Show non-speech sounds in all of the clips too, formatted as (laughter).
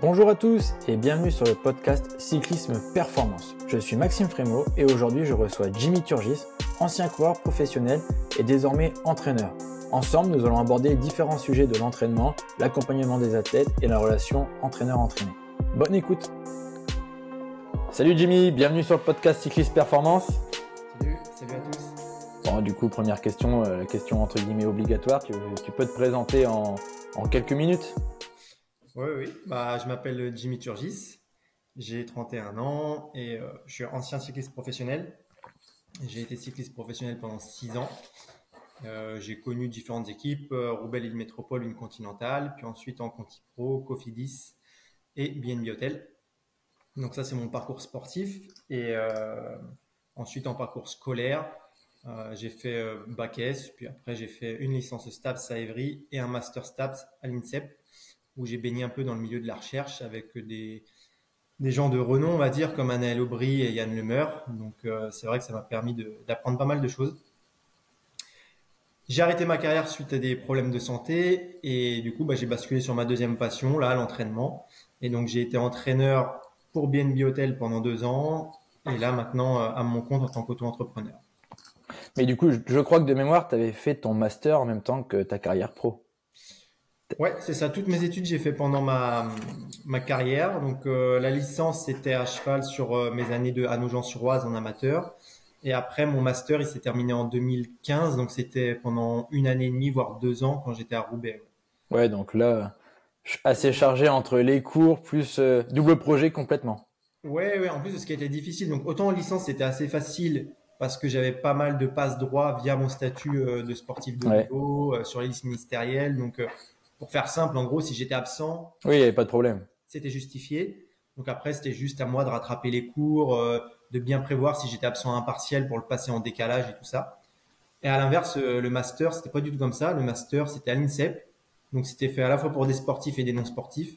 Bonjour à tous et bienvenue sur le podcast Cyclisme Performance. Je suis Maxime Frémaux et aujourd'hui je reçois Jimmy Turgis, ancien coureur professionnel et désormais entraîneur. Ensemble, nous allons aborder différents sujets de l'entraînement, l'accompagnement des athlètes et la relation entraîneur-entraîné. Bonne écoute Salut Jimmy, bienvenue sur le podcast Cyclisme Performance. Salut, salut à tous. Bon, du coup, première question, euh, question entre guillemets obligatoire, tu, tu peux te présenter en, en quelques minutes? Oui, oui. Bah, je m'appelle Jimmy Turgis, j'ai 31 ans et euh, je suis ancien cycliste professionnel. J'ai été cycliste professionnel pendant 6 ans. Euh, j'ai connu différentes équipes, euh, Roubaix Île Métropole, une continentale, puis ensuite en Conti Pro, Cofidis et BNB Hotel. Donc ça, c'est mon parcours sportif. Et euh, ensuite, en parcours scolaire, j'ai fait bac S, puis après j'ai fait une licence STAPS à Evry et un master STAPS à l'INSEP, où j'ai baigné un peu dans le milieu de la recherche avec des, gens de renom, on va dire, comme Anaël Aubry et Yann Lemeur. Donc euh, c'est vrai que ça m'a permis d'apprendre pas mal de choses. J'ai arrêté ma carrière suite à des problèmes de santé et du coup bah, j'ai basculé sur ma deuxième passion, là, l'entraînement. Et donc j'ai été entraîneur pour BNB Hotel pendant deux ans et là maintenant euh, à mon compte en tant qu'auto-entrepreneur. Mais du coup, je crois que de mémoire, tu avais fait ton master en même temps que ta carrière pro. Ouais, c'est ça. Toutes mes études, j'ai fait pendant ma, ma carrière. Donc, euh, la licence, c'était à cheval sur euh, mes années de Nogent-sur-Oise en amateur. Et après, mon master, il s'est terminé en 2015. Donc, c'était pendant une année et demie, voire deux ans quand j'étais à Roubaix. Ouais, donc là, je suis assez chargé entre les cours plus euh, double projet complètement. Ouais, ouais. En plus, ce qui était difficile. Donc, autant en licence, c'était assez facile parce que j'avais pas mal de passes droits via mon statut de sportif de Ouais. niveau sur les listes ministérielles. Donc, pour faire simple, en gros, si j'étais absent, Oui, il n'y avait pas de problème. c'était justifié. Donc après, c'était juste à moi de rattraper les cours, euh, de bien prévoir si j'étais absent à un partiel pour le passer en décalage et tout ça. Et à l'inverse, euh, le master, c'était pas du tout comme ça. Le master, c'était à l'INSEP. Donc c'était fait à la fois pour des sportifs et des non-sportifs.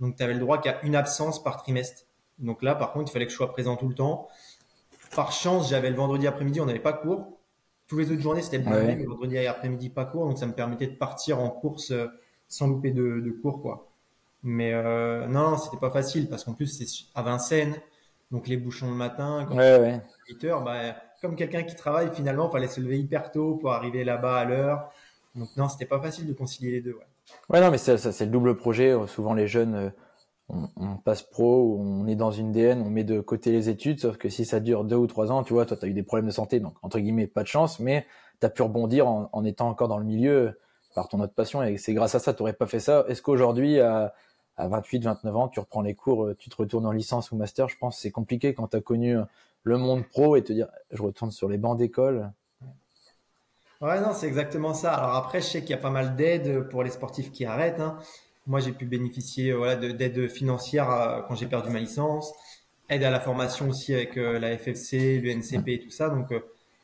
Donc tu avais le droit qu'à une absence par trimestre. Donc là, par contre, il fallait que je sois présent tout le temps. Par chance, j'avais le vendredi après-midi, on n'avait pas cours. Tous les autres journées, c'était le Ouais. mais le vendredi après-midi, pas cours. Donc ça me permettait de partir en course euh, sans louper de, de cours, quoi. Mais euh, non, c'était pas facile parce qu'en plus c'est à Vincennes, donc les bouchons le matin, quand Ouais, ouais. 8 heures, bah, comme quelqu'un qui travaille, finalement, fallait se lever hyper tôt pour arriver là-bas à l'heure. Donc non, c'était pas facile de concilier les deux. Ouais. Ouais, non, mais c'est le double projet. Euh, Souvent, les jeunes, euh, on, on passe pro, on est dans une DN, on met de côté les études, sauf que si ça dure deux ou trois ans, tu vois, toi, tu as eu des problèmes de santé, donc entre guillemets, pas de chance, mais tu as pu rebondir en, en étant encore dans le milieu par ton autre passion, et c'est grâce à ça, tu n'aurais pas fait ça. Est-ce qu'aujourd'hui, à, à 28, 29 ans, tu reprends les cours, euh, tu te retournes en licence ou master Je pense c'est compliqué quand tu as connu euh, le monde pro et te dire, je retourne sur les bancs d'école. Ouais, non, c'est exactement ça. Alors après, je sais qu'il y a pas mal d'aides pour les sportifs qui arrêtent. hein. Moi, j'ai pu bénéficier euh, voilà, de- d'aides financières quand j'ai perdu ma licence, aide à la formation aussi avec la FFC, le NCP et tout ça. Donc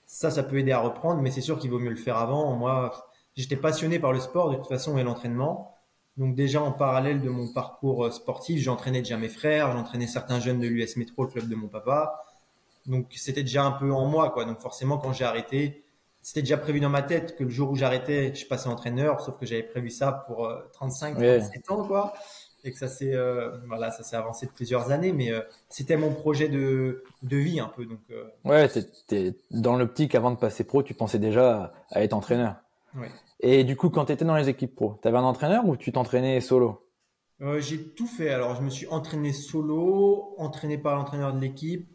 ça, ça peut aider à reprendre, mais c'est sûr qu'il vaut mieux le faire avant. Moi, j'étais passionné par le sport de toute façon et l'entraînement. Donc déjà en parallèle de mon parcours euh, sportif, j'entraînais déjà mes frères, j'entraînais certains jeunes de l'US Métro, le club de mon papa. Donc c'était déjà un peu en moi, quoi. Donc forcément, quand j'ai arrêté, c'était déjà prévu dans ma tête que le jour où j'arrêtais, je passais entraîneur, sauf que j'avais prévu ça pour euh, 35, Ouais. 37 ans, quoi. Et que ça s'est, euh, voilà, ça s'est avancé de plusieurs années, mais euh, c'était mon projet de, de vie un peu. Donc, euh, Ouais, t'es, dans l'optique avant de passer pro, tu pensais déjà à être entraîneur. Et du coup, quand tu étais dans les équipes pro, tu avais un entraîneur ou tu t'entraînais solo? Euh, j'ai tout fait. Alors, je me suis entraîné solo, entraîné par l'entraîneur de l'équipe.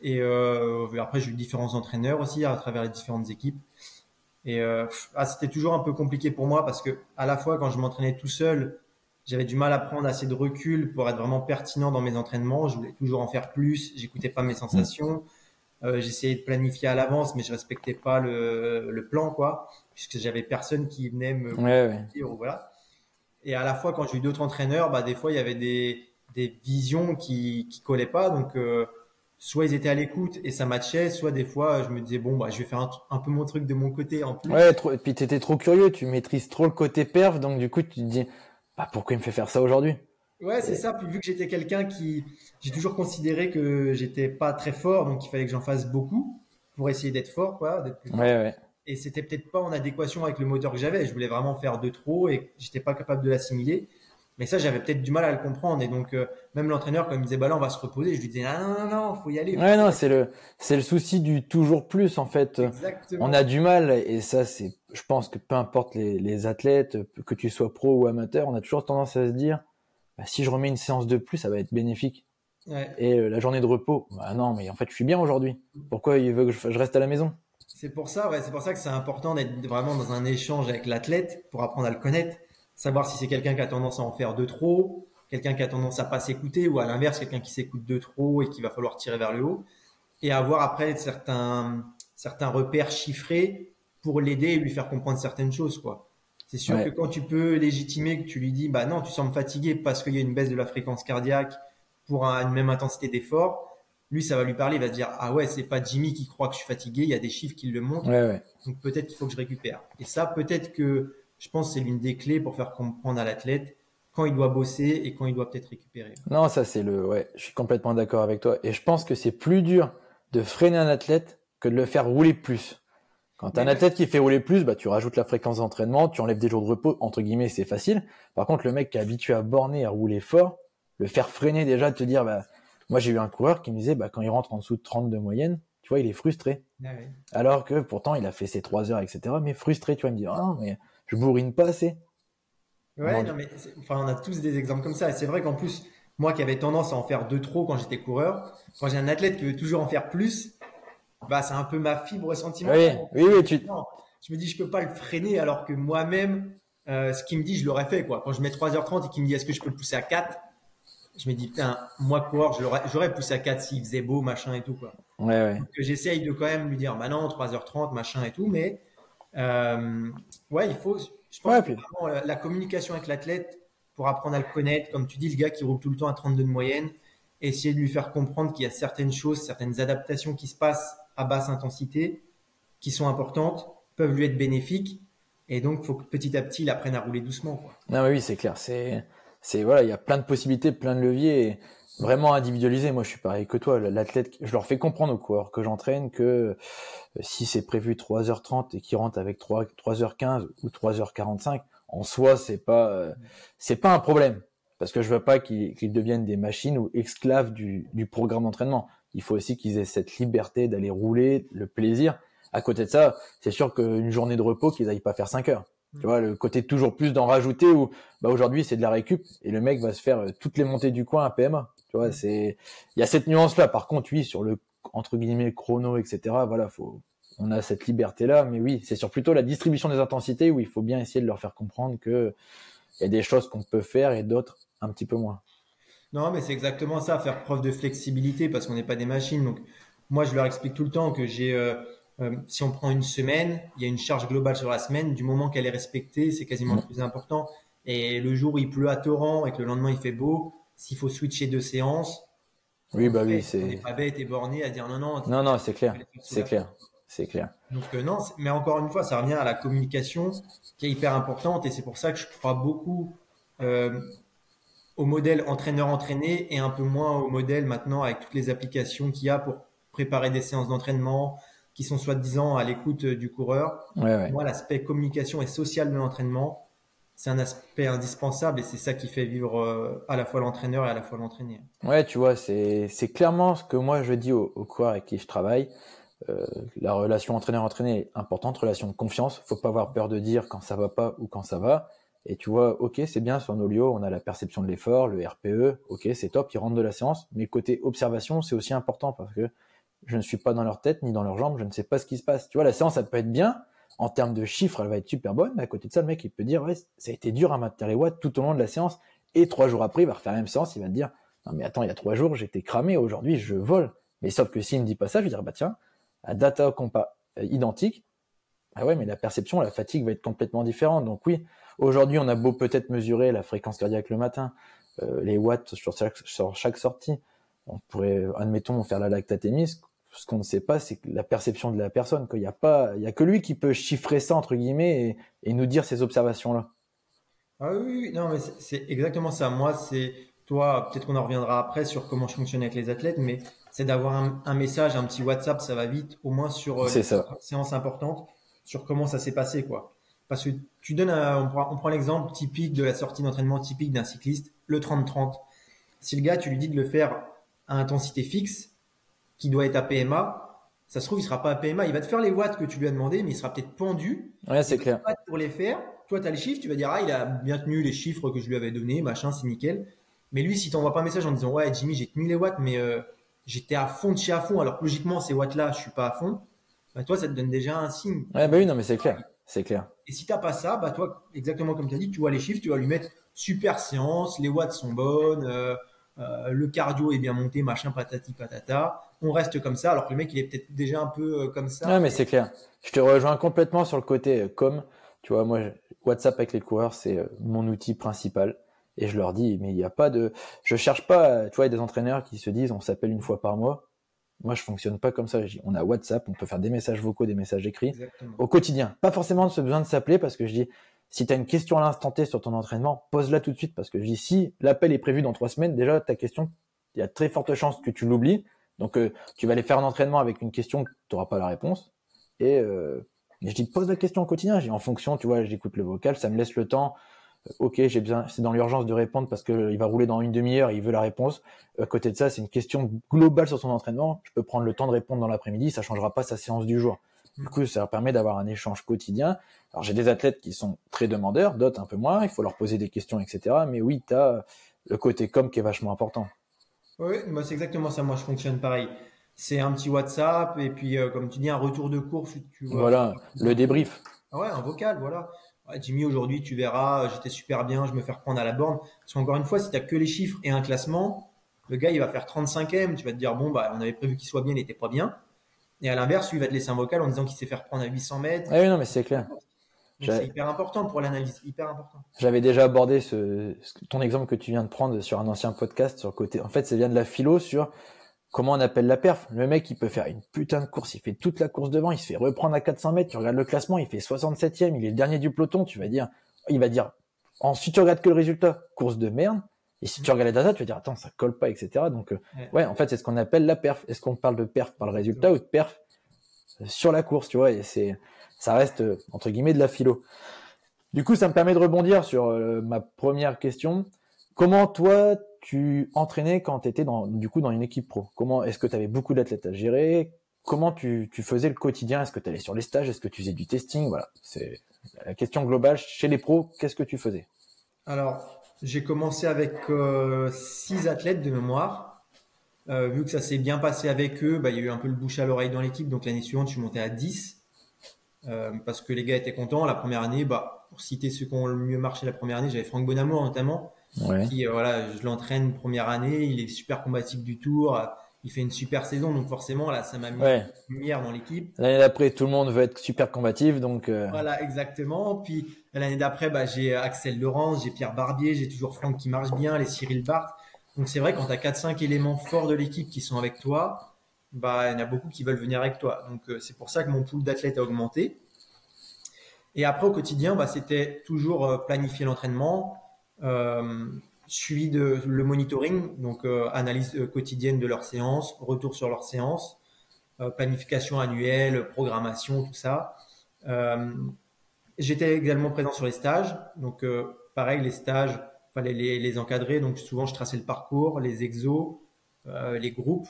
Et euh, après, j'ai eu différents entraîneurs aussi à travers les différentes équipes. Et euh, ah, c'était toujours un peu compliqué pour moi parce que à la fois, quand je m'entraînais tout seul, j'avais du mal à prendre assez de recul pour être vraiment pertinent dans mes entraînements. Je voulais toujours en faire plus. J'écoutais pas mes sensations. Euh, j'essayais de planifier à l'avance, mais je respectais pas le, le plan, quoi, puisque j'avais personne qui venait me Ouais, ouais. dire, voilà. Et à la fois, quand j'ai eu d'autres entraîneurs, bah, des fois, il y avait des, des visions qui, qui collaient pas. Donc, euh, soit ils étaient à l'écoute et ça matchait, soit des fois, je me disais, bon, bah, je vais faire un, un peu mon truc de mon côté en plus. Ouais, trop, et puis t'étais trop curieux, tu maîtrises trop le côté perf, donc du coup, tu te dis, bah, pourquoi il me fait faire ça aujourd'hui? Ouais, c'est ça. Puis vu que j'étais quelqu'un qui, j'ai toujours considéré que j'étais pas très fort, donc il fallait que j'en fasse beaucoup pour essayer d'être fort, quoi, d'être plus Ouais, ouais. et c'était peut-être pas en adéquation avec le moteur que j'avais. Je voulais vraiment faire de trop et j'étais pas capable de l'assimiler. Mais ça, j'avais peut-être du mal à le comprendre. Et donc, euh, même l'entraîneur, quand il me disait, bah là, on va se reposer, je lui disais, non, non, non, faut y aller. ouais, non, c'est le, c'est le souci du toujours plus, en fait. Exactement. On a du mal, et ça, c'est, je pense que peu importe les, les, athlètes, que tu sois pro ou amateur, on a toujours tendance à se dire, bah, si je remets une séance de plus, ça va être bénéfique. Ouais. Et euh, la journée de repos, bah non, mais en fait, je suis bien aujourd'hui. Pourquoi il veut que je, reste à la maison? C'est pour ça, ouais, c'est pour ça que c'est important d'être vraiment dans un échange avec l'athlète pour apprendre à le connaître savoir si c'est quelqu'un qui a tendance à en faire de trop, quelqu'un qui a tendance à pas s'écouter, ou à l'inverse, quelqu'un qui s'écoute de trop et qu'il va falloir tirer vers le haut, et avoir après certains, certains repères chiffrés pour l'aider et lui faire comprendre certaines choses, quoi. C'est sûr que quand tu peux légitimer que tu lui dis, bah non, tu sembles fatigué parce qu'il y a une baisse de la fréquence cardiaque pour une même intensité d'effort, lui, ça va lui parler, il va se dire, ah ouais, c'est pas Jimmy qui croit que je suis fatigué, il y a des chiffres qui le montrent, donc peut-être qu'il faut que je récupère. Et ça, peut-être que je pense que c'est l'une des clés pour faire comprendre à l'athlète quand il doit bosser et quand il doit peut-être récupérer. Non, ça c'est le, ouais, je suis complètement d'accord avec toi. Et je pense que c'est plus dur de freiner un athlète que de le faire rouler plus. Quand tu as un athlète qui fait rouler plus, bah, tu rajoutes la fréquence d'entraînement, tu enlèves des jours de repos, entre guillemets, c'est facile. Par contre, le mec qui est habitué à borner, à rouler fort, le faire freiner déjà, de te dire, bah, moi j'ai eu un coureur qui me disait, bah, quand il rentre en dessous de 30 de moyenne, tu vois, il est frustré. Ah Alors que pourtant, il a fait ses 3 heures, etc. Mais frustré, tu vois, il me dit, oh, mais je bourrine pas assez. Ouais, non, mais enfin, on a tous des exemples comme ça. Et c'est vrai qu'en plus, moi qui avais tendance à en faire deux trop quand j'étais coureur, quand j'ai un athlète qui veut toujours en faire plus, bah, c'est un peu ma fibre sentimentale. Oui, oui, oui. Tu... je me dis, je peux pas le freiner alors que moi-même, euh, ce qu'il me dit, je l'aurais fait. Quoi. Quand je mets 3h30 et qu'il me dit, est-ce que je peux le pousser à 4 je me dis, putain, moi, coureur, j'aurais poussé à 4 s'il faisait beau, machin et tout. Quoi. Ouais, ouais. Donc, j'essaye de quand même lui dire, bah non, 3h30, machin et tout, mais euh, ouais, il faut. Je pense que la, communication avec l'athlète pour apprendre à le connaître, comme tu dis, le gars qui roule tout le temps à 32 de moyenne, essayer de lui faire comprendre qu'il y a certaines choses, certaines adaptations qui se passent à basse intensité, qui sont importantes, peuvent lui être bénéfiques, et donc faut que petit à petit il apprenne à rouler doucement. Quoi. Non, mais oui, c'est clair. C'est, c'est voilà, il y a plein de possibilités, plein de leviers. Vraiment individualisé. Moi, je suis pareil que toi. L'athlète, je leur fais comprendre au coureurs que j'entraîne que euh, si c'est prévu 3h30 et qu'ils rentrent avec 3, 3h15 ou 3h45, en soi, c'est pas, euh, c'est pas un problème. Parce que je veux pas qu'ils deviennent des machines ou esclaves du, du programme d'entraînement. Il faut aussi qu'ils aient cette liberté d'aller rouler, le plaisir. À côté de ça, c'est sûr qu'une journée de repos, qu'ils aillent pas faire 5 heures. Tu vois, le côté toujours plus d'en rajouter où, bah, aujourd'hui, c'est de la récup et le mec va se faire euh, toutes les montées du coin à PMA. Tu vois, c'est, il y a cette nuance-là. Par contre, oui, sur le, entre guillemets, chrono, etc., voilà, faut, on a cette liberté-là. Mais oui, c'est sur plutôt la distribution des intensités où il faut bien essayer de leur faire comprendre que il y a des choses qu'on peut faire et d'autres un petit peu moins. Non, mais c'est exactement ça, faire preuve de flexibilité parce qu'on n'est pas des machines. Donc, moi, je leur explique tout le temps que j'ai, euh, euh, si on prend une semaine, il y a une charge globale sur la semaine. Du moment qu'elle est respectée, c'est quasiment le plus important. Et le jour où il pleut à torrent et que le lendemain il fait beau, s'il faut switcher deux séances, oui, bah oui, c'est. On n'est pas bête et borné à dire non, non. Non, non, c'est clair, c'est clair, c'est clair. Donc euh, non, mais encore une fois, ça revient à la communication qui est hyper importante et c'est pour ça que je crois beaucoup euh, au modèle entraîneur-entraîné et un peu moins au modèle maintenant avec toutes les applications qu'il y a pour préparer des séances d'entraînement qui sont soi-disant à l'écoute du coureur. Moi, l'aspect communication et social de l'entraînement, c'est un aspect indispensable et c'est ça qui fait vivre euh, à la fois l'entraîneur et à la fois l'entraîné. Ouais, tu vois, c'est c'est clairement ce que moi je dis aux, aux coureurs avec qui je travaille. Euh, la relation entraîneur-entraîné est importante, relation de confiance. Faut pas avoir peur de dire quand ça va pas ou quand ça va. Et tu vois, ok, c'est bien sur nos lieux, on a la perception de l'effort, le RPE, ok, c'est top, ils rentrent de la séance. Mais côté observation, c'est aussi important parce que je ne suis pas dans leur tête ni dans leurs jambes, je ne sais pas ce qui se passe. Tu vois, la séance, ça peut être bien, en termes de chiffres, elle va être super bonne. Mais à côté de ça, le mec, il peut dire, ouais, ça a été dur à maintenir les watts tout au long de la séance. Et trois jours après, il va refaire la même séance. Il va te dire, non, mais attends, il y a trois jours, j'étais cramé. Aujourd'hui, je vole. Mais sauf que s'il me dit pas ça, je vais dire, bah tiens, à data compa euh, identique, ah ouais, mais la perception, la fatigue va être complètement différente. Donc oui, aujourd'hui, on a beau peut-être mesurer la fréquence cardiaque le matin, euh, les watts sur chaque, sur chaque sortie. On pourrait, admettons, faire la lactatémie, ce qu'on ne sait pas, c'est la perception de la personne. Qu'il n'y a pas, il y a que lui qui peut chiffrer ça entre guillemets et, nous dire ces observations-là. Ah oui, non, mais c'est exactement ça. Moi, c'est toi. Peut-être qu'on en reviendra après sur comment je fonctionne avec les athlètes, mais c'est d'avoir un, message, un petit WhatsApp, ça va vite, au moins sur euh, les séances importantes, sur comment ça s'est passé, quoi. Parce que tu donnes, on prend, l'exemple typique de la sortie d'entraînement typique d'un cycliste, le 30-30. Si le gars, tu lui dis de le faire à intensité fixe, qui doit être à PMA, ça se trouve, il sera pas à PMA. Il va te faire les watts que tu lui as demandé, mais il sera peut-être pendu. Ouais, c'est clair. Pour les faire, toi, tu as les chiffres, tu vas dire, ah, il a bien tenu les chiffres que je lui avais donnés, machin, c'est nickel. Mais lui, si t'envoies pas un message en disant, ouais, Jimmy, j'ai tenu les watts, mais euh, j'étais à fond de chez à fond, alors logiquement, ces watts-là, je suis pas à fond, bah, toi, ça te donne déjà un signe. Ouais, bah oui, non, mais c'est clair. C'est clair. Et si t'as pas ça, bah, toi, exactement comme tu as dit, tu vois les chiffres, tu vas lui mettre super séance, les watts sont bonnes, euh, euh, le cardio est bien monté, machin, patati patata. On reste comme ça, alors que le mec, il est peut-être déjà un peu euh, comme ça. Ouais, mais c'est clair. Je te rejoins complètement sur le côté euh, com. Tu vois, moi, WhatsApp avec les coureurs, c'est mon outil principal. Et je leur dis, mais il n'y a pas de, je cherche pas, tu vois, des entraîneurs qui se disent, on s'appelle une fois par mois. Moi, je fonctionne pas comme ça. On a WhatsApp, on peut faire des messages vocaux, des messages écrits au quotidien. Pas forcément ce besoin de s'appeler parce que je dis, si tu as une question à l'instant T sur ton entraînement, pose-la tout de suite parce que je dis si l'appel est prévu dans trois semaines, déjà ta question, il y a très forte chance que tu l'oublies. Donc euh, tu vas aller faire un entraînement avec une question tu n'auras pas la réponse. Et euh, je dis pose la question au quotidien. J'ai en fonction, tu vois, j'écoute le vocal, ça me laisse le temps. Ok, j'ai besoin, c'est dans l'urgence de répondre parce qu'il va rouler dans une demi-heure, il veut la réponse. À côté de ça, c'est une question globale sur son entraînement. Je peux prendre le temps de répondre dans l'après-midi, ça changera pas sa séance du jour. Du coup, ça leur permet d'avoir un échange quotidien. Alors, j'ai des athlètes qui sont très demandeurs, d'autres un peu moins. Il faut leur poser des questions, etc. Mais oui, tu as le côté com qui est vachement important. Oui, moi, c'est exactement ça. Moi, je fonctionne pareil. C'est un petit WhatsApp et puis, euh, comme tu dis, un retour de course. Tu vois, voilà, le débrief. Ah ouais, un vocal, voilà. Jimmy, aujourd'hui, tu verras, j'étais super bien, je me fais reprendre à la borne. Parce qu'encore une fois, si tu n'as que les chiffres et un classement, le gars, il va faire 35e. Tu vas te dire, bon, bah, on avait prévu qu'il soit bien, il n'était pas bien. Et à l'inverse, lui, il va te laisser un vocal en disant qu'il s'est fait reprendre à 800 mètres. Ah oui, non, mais c'est clair. C'est hyper important pour l'analyse, hyper important. J'avais déjà abordé ce, ton exemple que tu viens de prendre sur un ancien podcast sur côté. En fait, ça vient de la philo sur comment on appelle la perf? Le mec, il peut faire une putain de course, il fait toute la course devant, il se fait reprendre à 400 mètres. Tu regardes le classement, il fait 67e, il est le dernier du peloton. Tu vas dire, il va dire. Ensuite, tu regardes que le résultat, course de merde. Et si tu regardes les data, tu vas dire attends, ça colle pas, etc. Donc euh, ouais, en fait, c'est ce qu'on appelle la perf. Est-ce qu'on parle de perf par le résultat ou de perf sur la course, tu vois, et c'est, ça reste, entre guillemets, de la philo. Du coup, ça me permet de rebondir sur euh, ma première question. Comment toi, tu entraînais quand tu étais dans, du coup, dans une équipe pro Comment, est-ce que tu avais beaucoup d'athlètes à gérer? Comment tu, faisais le quotidien? Est-ce que tu allais sur les stages? Est-ce que tu faisais du testing? Voilà, c'est la question globale. Chez les pros, qu'est-ce que tu faisais? Alors, j'ai commencé avec euh, six athlètes de mémoire. Euh, vu que ça s'est bien passé avec eux, bah, il y a eu un peu le bouche à l'oreille dans l'équipe. Donc l'année suivante, je suis monté à 10 euh, parce que les gars étaient contents. La première année, bah, pour citer ceux qui ont le mieux marché la première année, j'avais Franck Bonamour notamment. Qui, euh, voilà, je l'entraîne première année, il est super combatif du tour, il fait une super saison, donc forcément là, ça m'a mis une lumière dans l'équipe. L'année d'après, tout le monde veut être super combatif, donc. Voilà, exactement. Puis l'année d'après, bah, j'ai Axel Laurence, j'ai Pierre Barbier, j'ai toujours Franck qui marche bien, les Cyril Barthes. Donc c'est vrai, quand tu as 4-5 éléments forts de l'équipe qui sont avec toi, bah, il y en a beaucoup qui veulent venir avec toi. Donc euh, c'est pour ça que mon pool d'athlètes a augmenté. Et après, au quotidien, bah, c'était toujours euh, planifier l'entraînement, euh, suivi de le monitoring, donc analyse quotidienne de leurs séances, retour sur leurs séances, planification annuelle, programmation, tout ça. J'étais également présent sur les stages. Donc pareil, les stages, fallait les, encadrer. Donc souvent, je traçais le parcours, les exos, euh, les groupes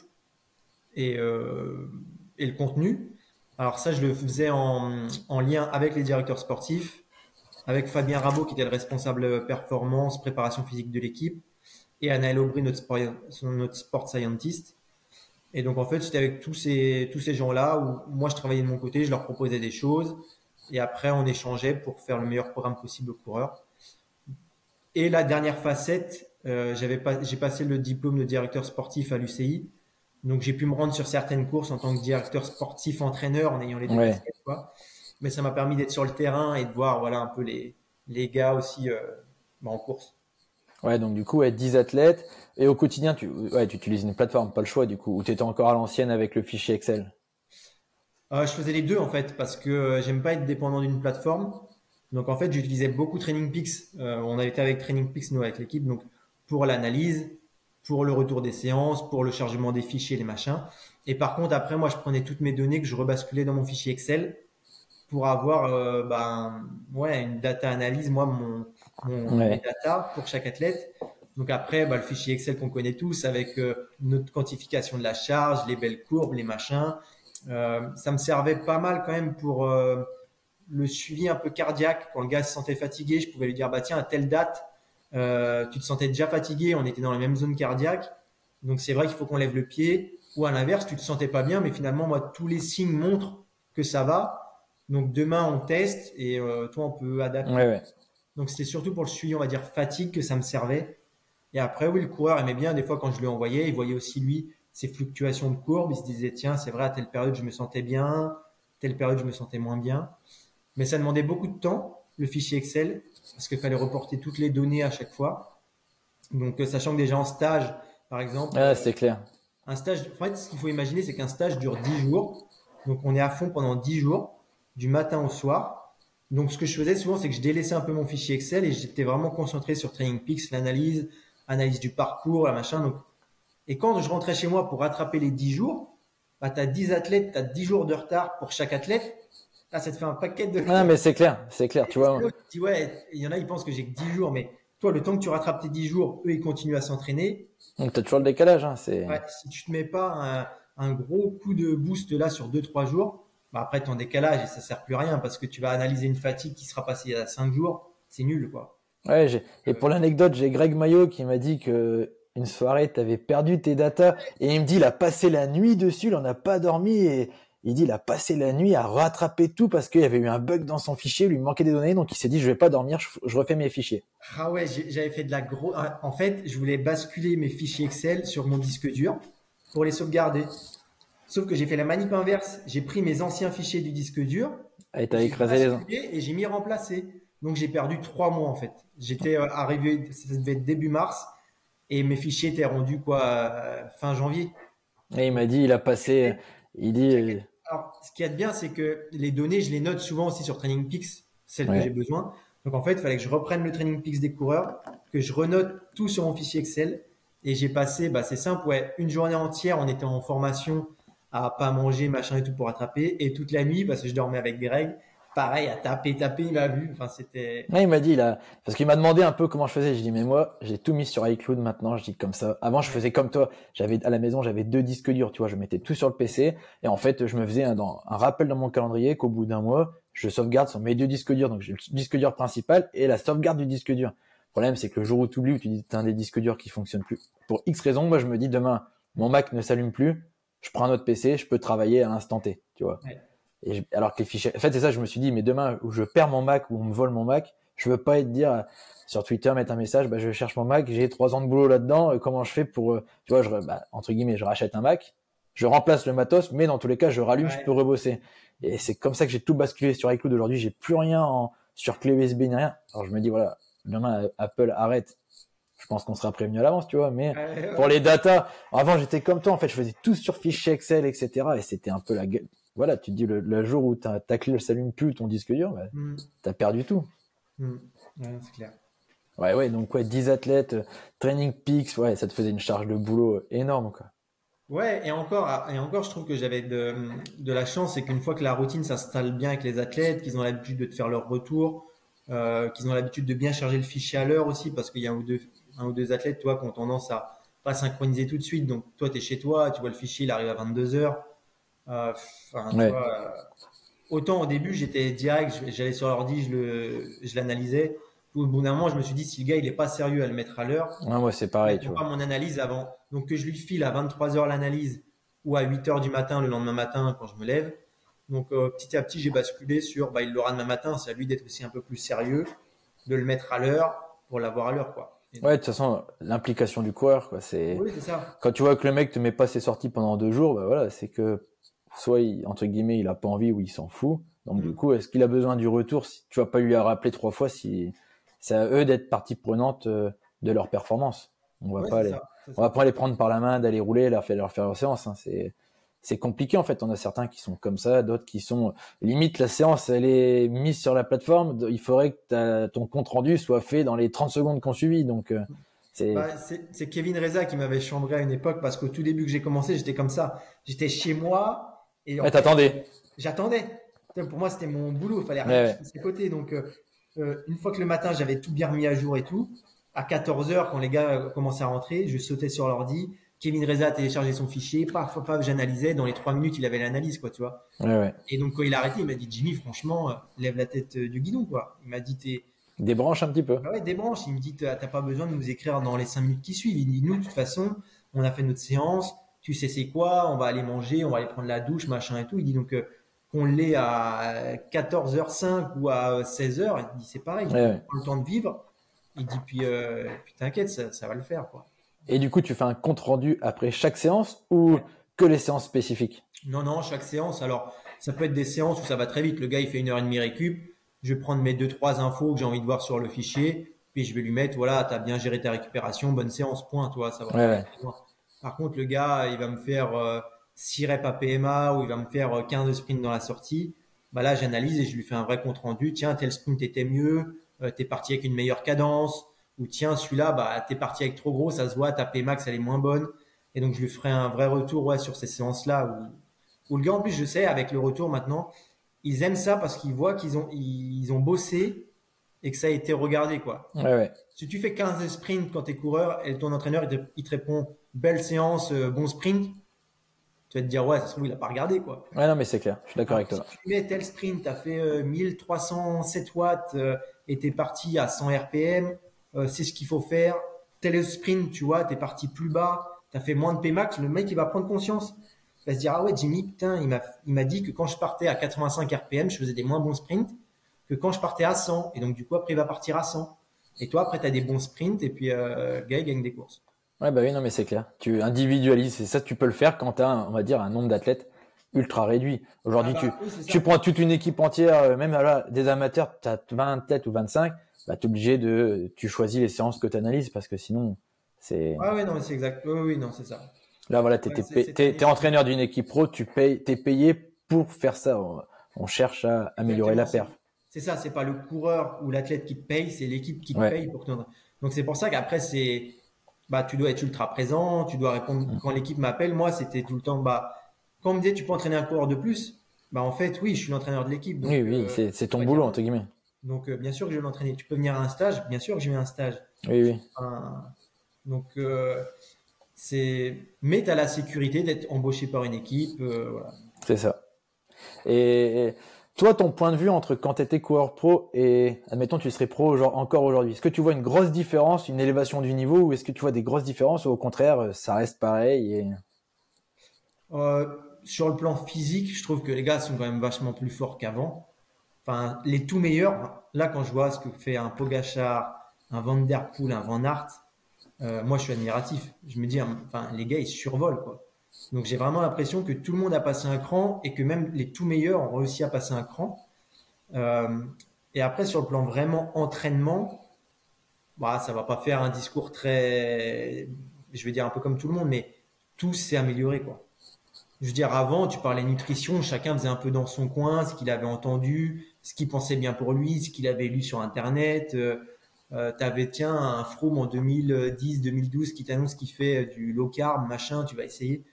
et, euh, et, le contenu. Alors ça, je le faisais en, en, lien avec les directeurs sportifs, avec Fabien Rabot qui était le responsable performance, préparation physique de l'équipe, et Anaël Aubry, notre sport, notre sport scientist. Et donc en fait, j'étais avec tous ces, tous ces gens-là où moi je travaillais de mon côté, je leur proposais des choses, et après on échangeait pour faire le meilleur programme possible aux coureurs. Et la dernière facette, euh, j'avais pas, j'ai passé le diplôme de directeur sportif à l'UCI. Donc j'ai pu me rendre sur certaines courses en tant que directeur sportif entraîneur en ayant les deux ouais. Mais ça m'a permis d'être sur le terrain et de voir voilà un peu les, les gars aussi euh, bah, en course. Ouais, donc du coup, être 10 athlètes. Et au quotidien, tu, ouais, tu utilises une plateforme, pas le choix du coup, ou tu étais encore à l'ancienne avec le fichier Excel? Euh, Je faisais les deux en fait, parce que euh, j'aime pas être dépendant d'une plateforme. Donc en fait, j'utilisais beaucoup Training Peaks. Euh, on avait été avec Training Peaks nous avec l'équipe, donc pour l'analyse, pour le retour des séances, pour le chargement des fichiers, les machins. Et par contre, après, moi, je prenais toutes mes données que je rebasculais dans mon fichier Excel pour avoir ben, ouais, une data analyse, moi, mon, mon data pour chaque athlète. Donc après, bah, le fichier Excel qu'on connaît tous avec euh, notre quantification de la charge, les belles courbes, les machins. Euh, ça me servait pas mal quand même pour euh, le suivi un peu cardiaque. Quand le gars se sentait fatigué, je pouvais lui dire, bah tiens, à telle date, tu te sentais déjà fatigué, on était dans la même zone cardiaque. Donc c'est vrai qu'il faut qu'on lève le pied. Ou à l'inverse, tu te sentais pas bien, mais finalement, moi, tous les signes montrent que ça va. Donc demain, on teste et toi, on peut adapter. Donc c'était surtout pour le suivi, on va dire, fatigue que ça me servait. Et après, oui, le coureur aimait bien, des fois, quand je lui envoyais, il voyait aussi, lui, ses fluctuations de courbe. Il se disait, tiens, c'est vrai, à telle période, je me sentais bien, telle période, je me sentais moins bien. Mais ça demandait beaucoup de temps, le fichier Excel, parce qu'il fallait reporter toutes les données à chaque fois. Donc, euh, sachant que déjà en stage, par exemple. Ah, c'est clair. Un stage, en fait, ce qu'il faut imaginer, c'est qu'un stage dure 10 jours. Donc, on est à fond pendant 10 jours, du matin au soir. Donc, ce que je faisais souvent, c'est que je délaissais un peu mon fichier Excel et j'étais vraiment concentré sur Training Peaks, l'analyse, analyse du parcours, la machin. Donc, et quand je rentrais chez moi pour rattraper les 10 jours, bah, tu as 10 athlètes, tu as 10 jours de retard pour chaque athlète. Là, ça te fait un paquet de. Ah, mais c'est clair, c'est clair, tu vois. Tu ouais, il y en a, ils pensent que j'ai que 10 jours, mais toi, le temps que tu rattrapes tes 10 jours, eux, ils continuent à s'entraîner. Donc, tu as toujours le décalage. Hein, ouais, si tu te mets pas un, un, gros coup de boost là sur 2-3 jours, bah, après, ton décalage, et ça sert plus à rien parce que tu vas analyser une fatigue qui sera passée à 5 jours. C'est nul, quoi. Ouais, et pour l'anecdote, j'ai Greg Maillot qui m'a dit que une soirée, tu avais perdu tes datas et il me dit, il a passé la nuit dessus, il en a pas dormi et il dit, il a passé la nuit à rattraper tout parce qu'il y avait eu un bug dans son fichier, il lui manquait des données, donc il s'est dit, je vais pas dormir, je, refais mes fichiers. Ah ouais, j'avais fait de la grosse, en fait, je voulais basculer mes fichiers Excel sur mon disque dur pour les sauvegarder. Sauf que j'ai fait la manip inverse, j'ai pris mes anciens fichiers du disque dur. Ah, et t'as écrasé les Et j'ai mis remplacer. Donc j'ai perdu trois mois en fait. J'étais euh, arrivé, ça devait être début mars, et mes fichiers étaient rendus quoi euh, fin janvier. Et il m'a dit, il a passé, il dit. Alors, ce qui est bien, c'est que les données, je les note souvent aussi sur Training Peaks, celles que j'ai besoin. Donc en fait, il fallait que je reprenne le Training Peaks des coureurs, que je renote tout sur mon fichier Excel. Et j'ai passé, bah, c'est simple, ouais, une journée entière, on était en formation à pas manger, machin et tout pour attraper. Et toute la nuit, parce que je dormais avec Greg, pareil, à taper, taper, il m'a vu. Enfin, c'était. il m'a dit là, parce qu'il m'a demandé un peu comment je faisais. Je dis mais moi, j'ai tout mis sur iCloud maintenant. Je dis comme ça. Avant, je faisais comme toi. J'avais à la maison, j'avais deux disques durs. Tu vois, je mettais tout sur le PC et en fait, je me faisais un, un rappel dans mon calendrier qu'au bout d'un mois, je sauvegarde sur mes deux disques durs. Donc j'ai le disque dur principal et la sauvegarde du disque dur. Le problème, c'est que le jour où tu oublies, où tu dis as un des disques durs qui fonctionne plus, pour X raisons, moi je me dis demain, mon Mac ne s'allume plus. Je prends un autre PC, je peux travailler à l'instant T. Tu vois alors que les fichiers, en fait, c'est ça, je me suis dit, mais demain, où je perds mon Mac, ou on me vole mon Mac, je veux pas être dire euh, sur Twitter, mettre un message, bah, je cherche mon Mac, j'ai trois ans de boulot là-dedans, euh, comment je fais pour, euh, tu vois, je, bah, entre guillemets, je rachète un Mac, je remplace le matos, mais dans tous les cas, je rallume, je peux rebosser. Et c'est comme ça que j'ai tout basculé sur iCloud aujourd'hui. J'ai plus rien en, sur clé USB ni rien. Alors je me dis, voilà, demain, Apple arrête. Je pense qu'on sera prévenu à l'avance, tu vois, mais pour les datas, avant j'étais comme toi, en fait, je faisais tout sur fichier Excel, etc. Et c'était un peu la gueule voilà, tu te dis le, jour où ta, ta clé ne s'allume plus, ton disque dur, bah, mm. tu as perdu tout. Mm. Ouais, c'est clair. Ouais, ouais, donc ouais, 10 athlètes, euh, training peaks, ouais, ça te faisait une charge de boulot énorme, quoi. Ouais, et encore, ah, et encore, je trouve que j'avais de, de la chance, c'est qu'une fois que la routine s'installe bien avec les athlètes, qu'ils ont l'habitude de te faire leur retour, euh, qu'ils ont l'habitude de bien charger le fichier à l'heure aussi, parce qu'il y a un ou deux, un ou deux athlètes, toi, qui ont tendance à pas synchroniser tout de suite. Donc, toi, tu es chez toi, tu vois le fichier, il arrive à 22 heures. Euh, euh, autant au début, j'étais direct, j'allais sur l'ordi, je l'analysais. Au bout d'un moment, je me suis dit, si le gars, il est pas sérieux à le mettre à l'heure. Ouais, c'est pareil, tu vois. pas mon analyse avant. Donc, que je lui file à 23 heures l'analyse ou à 8 heures du matin le lendemain matin quand je me lève. Donc, euh, petit à petit, j'ai basculé sur, bah, il l'aura demain matin. C'est à lui d'être aussi un peu plus sérieux, de le mettre à l'heure pour l'avoir à l'heure, quoi. Ouais, de toute façon, l'implication du coureur, quoi. C'est. Oui, ça. Quand tu vois que le mec te met pas ses sorties pendant deux jours, bah voilà, c'est que soit entre guillemets il a pas envie ou il s'en fout. Donc du mm. coup, est-ce qu'il a besoin du retour si tu vas pas lui rappeler trois fois si c'est à eux d'être partie prenante euh, de leur performance? On va pas les, on va pas les prendre par la main, d'aller rouler, leur faire leur faire leur séance. Hein. C'est c'est compliqué en fait. On a certains qui sont comme ça, d'autres qui sont limite la séance elle est mise sur la plateforme. Il faudrait que ton compte rendu soit fait dans les 30 secondes qu'on suivi. Donc euh, bah, c'est Kevin Reza qui m'avait chambré à une époque parce qu'au tout début que j'ai commencé, j'étais comme ça. J'étais chez moi, et t'attendais. J'attendais. pour moi, c'était mon boulot. Il fallait rien de ses côtés. Donc, une fois que le matin, j'avais tout bien remis à jour et tout, à 14h, quand les gars commençaient à rentrer, je sautais sur l'ordi. Kevin Reza a téléchargé son fichier, paf, paf, j'analysais. Dans les trois minutes, il avait l'analyse, quoi, tu vois. Et donc, quand il a arrêté, il m'a dit, Jimmy, franchement, lève la tête du guidon, quoi. Il m'a dit, t'es, Débranche un petit peu. Bah ouais, débranche. Il me dit, t'as pas besoin de nous écrire dans les cinq minutes qui suivent. Il dit, nous, de toute façon, on a fait notre séance. Tu sais c'est quoi? On va aller manger, on va aller prendre la douche, machin et tout. Il dit donc euh, qu'on l'ait à 14h05 ou à 16h, il dit c'est pareil. Ouais, On le temps de vivre. Il dit puis, euh, puis t'inquiète, ça, ça, va le faire quoi. Et du coup, tu fais un compte rendu après chaque séance ou que les séances spécifiques? Non, non, chaque séance. Alors, ça peut être des séances où ça va très vite. Le gars, il fait une heure et demie récup je vais prendre mes deux, trois infos que j'ai envie de voir sur le fichier, puis je vais lui mettre, voilà, tu as bien géré ta récupération, bonne séance, point, toi, ça va. Par contre, le gars, il va me faire 6 euh, reps à PMA ou il va me faire 15 euh, sprints dans la sortie. Bah là, j'analyse et je lui fais un vrai compte rendu. Tiens, tel sprint était mieux, euh, tu es parti avec une meilleure cadence. Ou tiens, celui-là, bah, es parti avec trop gros, ça se voit, ta PMAX, elle est moins bonne. Et donc, je lui ferai un vrai retour ouais, sur ces séances-là où, où le gars, en plus, je sais, avec le retour maintenant, ils aiment ça parce qu'ils voient qu'ils ont, ils ont bossé et que ça a été regardé. Quoi. Si tu fais 15 sprints quand tu es coureur et ton entraîneur il te, répond belle séance, euh, bon sprint, tu vas te dire ouais, ça se trouve, il n'a pas regardé. Quoi. Ouais, non, mais c'est clair, je suis d'accord avec toi. Si tu mets tel sprint, tu as fait 1307 euh, watts euh, et tu es parti à 100 RPM, c'est ce qu'il faut faire. Tel sprint, tu vois, tu es parti plus bas, tu as fait moins de Pmax, le mec il va prendre conscience. Va se dire ah ouais Jimmy putain il m'a il m'a dit que quand je partais à 85 RPM je faisais des moins bons sprints que quand je partais à 100 et donc du coup après il va partir à 100 et toi après tu as des bons sprints et puis euh, le gars il gagne des courses. Ouais bah oui non mais c'est clair. Tu individualises et ça tu peux le faire quand tu as on va dire un nombre d'athlètes ultra réduit. Aujourd'hui ah bah, tu tu prends toute une équipe entière euh, même là des amateurs tu as 20 têtes ou 25 bah tu es obligé de tu choisis les séances que tu analyses parce que sinon c'est ah ouais non c'est exact oui, oui non c'est ça Là, voilà, tu es, entraîneur d'une équipe pro, tu payes, es payé pour faire ça. On, cherche à améliorer la perf. C'est ça, c'est pas le coureur ou l'athlète qui te paye, c'est l'équipe qui te paye pour ton. Donc c'est pour ça qu'après c'est, bah tu dois être ultra présent, tu dois répondre mm. quand l'équipe m'appelle. Moi, c'était tout le temps, bah quand on me disait tu peux entraîner un coureur de plus, bah en fait oui, je suis l'entraîneur de l'équipe. Oui, oui, euh, c'est ton boulot entre guillemets. Donc euh, bien sûr que je vais l'entraîner. Tu peux venir à un stage, bien sûr que je vais à un stage. Oui, oui. donc euh, c'est mais tu as la sécurité d'être embauché par une équipe. Euh, c'est ça. Et toi, ton point de vue entre quand tu étais coureur pro et, admettons, tu serais pro encore aujourd'hui, est-ce que tu vois une grosse différence, une élévation du niveau, ou est-ce que tu vois des grosses différences, ou au contraire, ça reste pareil Sur le plan physique, je trouve que les gars sont quand même vachement plus forts qu'avant. Enfin, les tout meilleurs, là, quand je vois ce que fait un Pogachar, un Van Der Poel, un Van Aert, euh, moi je suis admiratif. Je me dis, enfin, les gars ils survolent quoi. Donc j'ai vraiment l'impression que tout le monde a passé un cran et que même les tout meilleurs ont réussi à passer un cran. Euh, et après sur le plan vraiment entraînement, bah ça va pas faire un discours très, je vais dire un peu comme tout le monde, mais tout s'est amélioré quoi. Je veux dire avant tu parlais nutrition, chacun faisait un peu dans son coin ce qu'il avait entendu, ce qu'il pensait bien pour lui, ce qu'il avait lu sur internet. Euh, euh, tu avais tiens un Froome en 2010-2012 qui t'annonce qu'il fait du low carb, machin, tu vas essayer.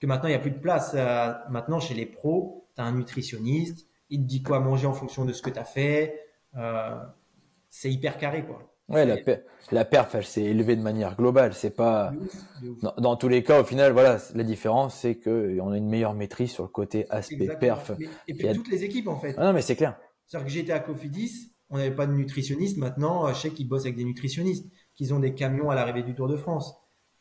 Que maintenant il n'y a plus de place. Euh, maintenant chez les pros, tu as un nutritionniste, il te dit quoi manger en fonction de ce que tu as fait. Euh, c'est hyper carré quoi. Ouais, la, la perf, elle s'est élevée de manière globale. C'est pas Dans, tous les cas, au final, voilà, la différence, c'est que on a une meilleure maîtrise sur le côté aspect perf. et puis toutes les équipes en fait. Ah non, mais c'est clair. C'est-à-dire que j'étais à Cofidis, on n'avait pas de nutritionniste. Maintenant, euh, je sais qu'ils bossent avec des nutritionnistes, qu'ils ont des camions à l'arrivée du Tour de France.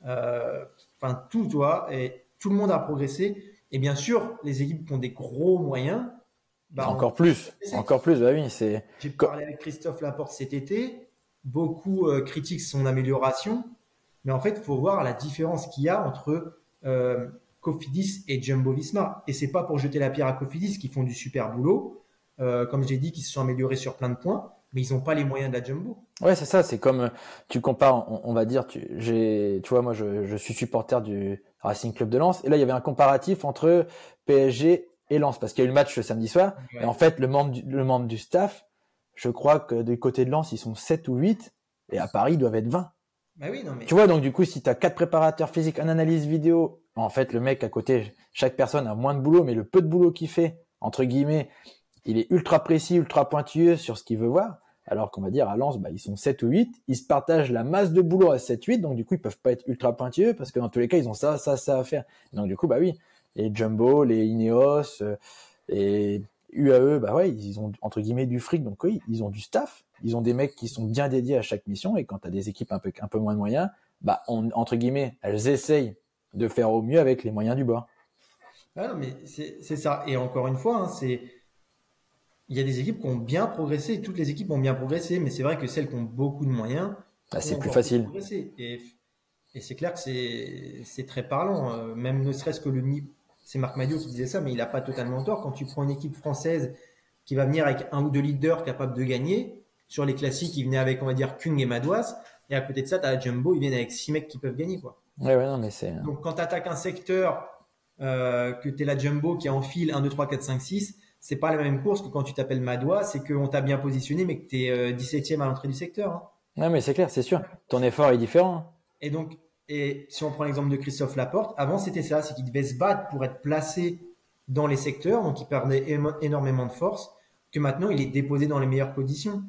Euh, enfin, tout, toi, et tout le monde a progressé. Et bien sûr, les équipes qui ont des gros moyens. Bah, encore plus, encore plus, bah oui, c'est. J'ai parlé avec Christophe Laporte cet été. Beaucoup euh, critiquent son amélioration, mais en fait, il faut voir la différence qu'il y a entre Cofidis et Jumbo Visma. Et c'est pas pour jeter la pierre à Cofidis qui font du super boulot. Euh, comme j'ai dit, qui se sont améliorés sur plein de points, mais ils n'ont pas les moyens de la jumbo. Ouais, c'est ça. C'est comme tu compares, on, va dire, tu, j'ai, tu vois, moi, je, je, suis supporter du Racing Club de Lens, et là, il y avait un comparatif entre PSG et Lens, parce qu'il y a eu le match le samedi soir, et en fait, le membre, du, le membre du staff, je crois que du côté de Lens, ils sont 7 ou 8, et à Paris, ils doivent être 20. Bah oui, non, mais... Tu vois, donc du coup, si tu as quatre préparateurs physiques, un analyse vidéo, en fait, le mec à côté, chaque personne a moins de boulot, mais le peu de boulot qu'il fait, entre guillemets, il est ultra précis, ultra pointueux sur ce qu'il veut voir. Alors qu'on va dire à Lens, bah, ils sont 7 ou 8, ils se partagent la masse de boulot à 7-8, donc du coup ils peuvent pas être ultra pointueux parce que dans tous les cas ils ont ça, ça, ça à faire. Donc du coup bah oui, les Jumbo, les Ineos, euh, les UAE, bah ouais, ils ont entre guillemets du fric, donc oui, ils ont du staff, ils ont des mecs qui sont bien dédiés à chaque mission et quand tu as des équipes un peu, un peu moins de moyens, bah entre guillemets, elles essayent de faire au mieux avec les moyens du bord. Ah non, mais c'est ça. Et encore une fois, hein, c'est il y a des équipes qui ont bien progressé. Toutes les équipes ont bien progressé, mais c'est vrai que celles qui ont beaucoup de moyens, bah, c'est plus facile. Et, et c'est clair que c'est très parlant. Euh, même ne serait-ce que le niveau. C'est Marc Madio qui disait ça, mais il n'a pas totalement tort. Quand tu prends une équipe française qui va venir avec un ou deux leaders capables de gagner, sur les classiques, ils venaient avec, on va dire, Kung et Madouas. Et à côté de ça, tu as Jumbo, ils viennent avec six mecs qui peuvent gagner. Quoi. Ouais, ouais, non, mais c'est. Donc quand tu attaques un secteur euh, que tu es la jumbo qui enfile 1, 2, 3, 4, 5, 6, c'est pas la même course que quand tu t'appelles Madois, c'est qu'on t'a bien positionné, mais que tu es 17e à l'entrée du secteur. Hein. Non, mais c'est clair, c'est sûr. Ton effort est différent. Et donc, et si on prend l'exemple de Christophe Laporte, avant c'était ça, c'est qu'il devait se battre pour être placé dans les secteurs, donc il perdait énormément de force, que maintenant il est déposé dans les meilleures positions.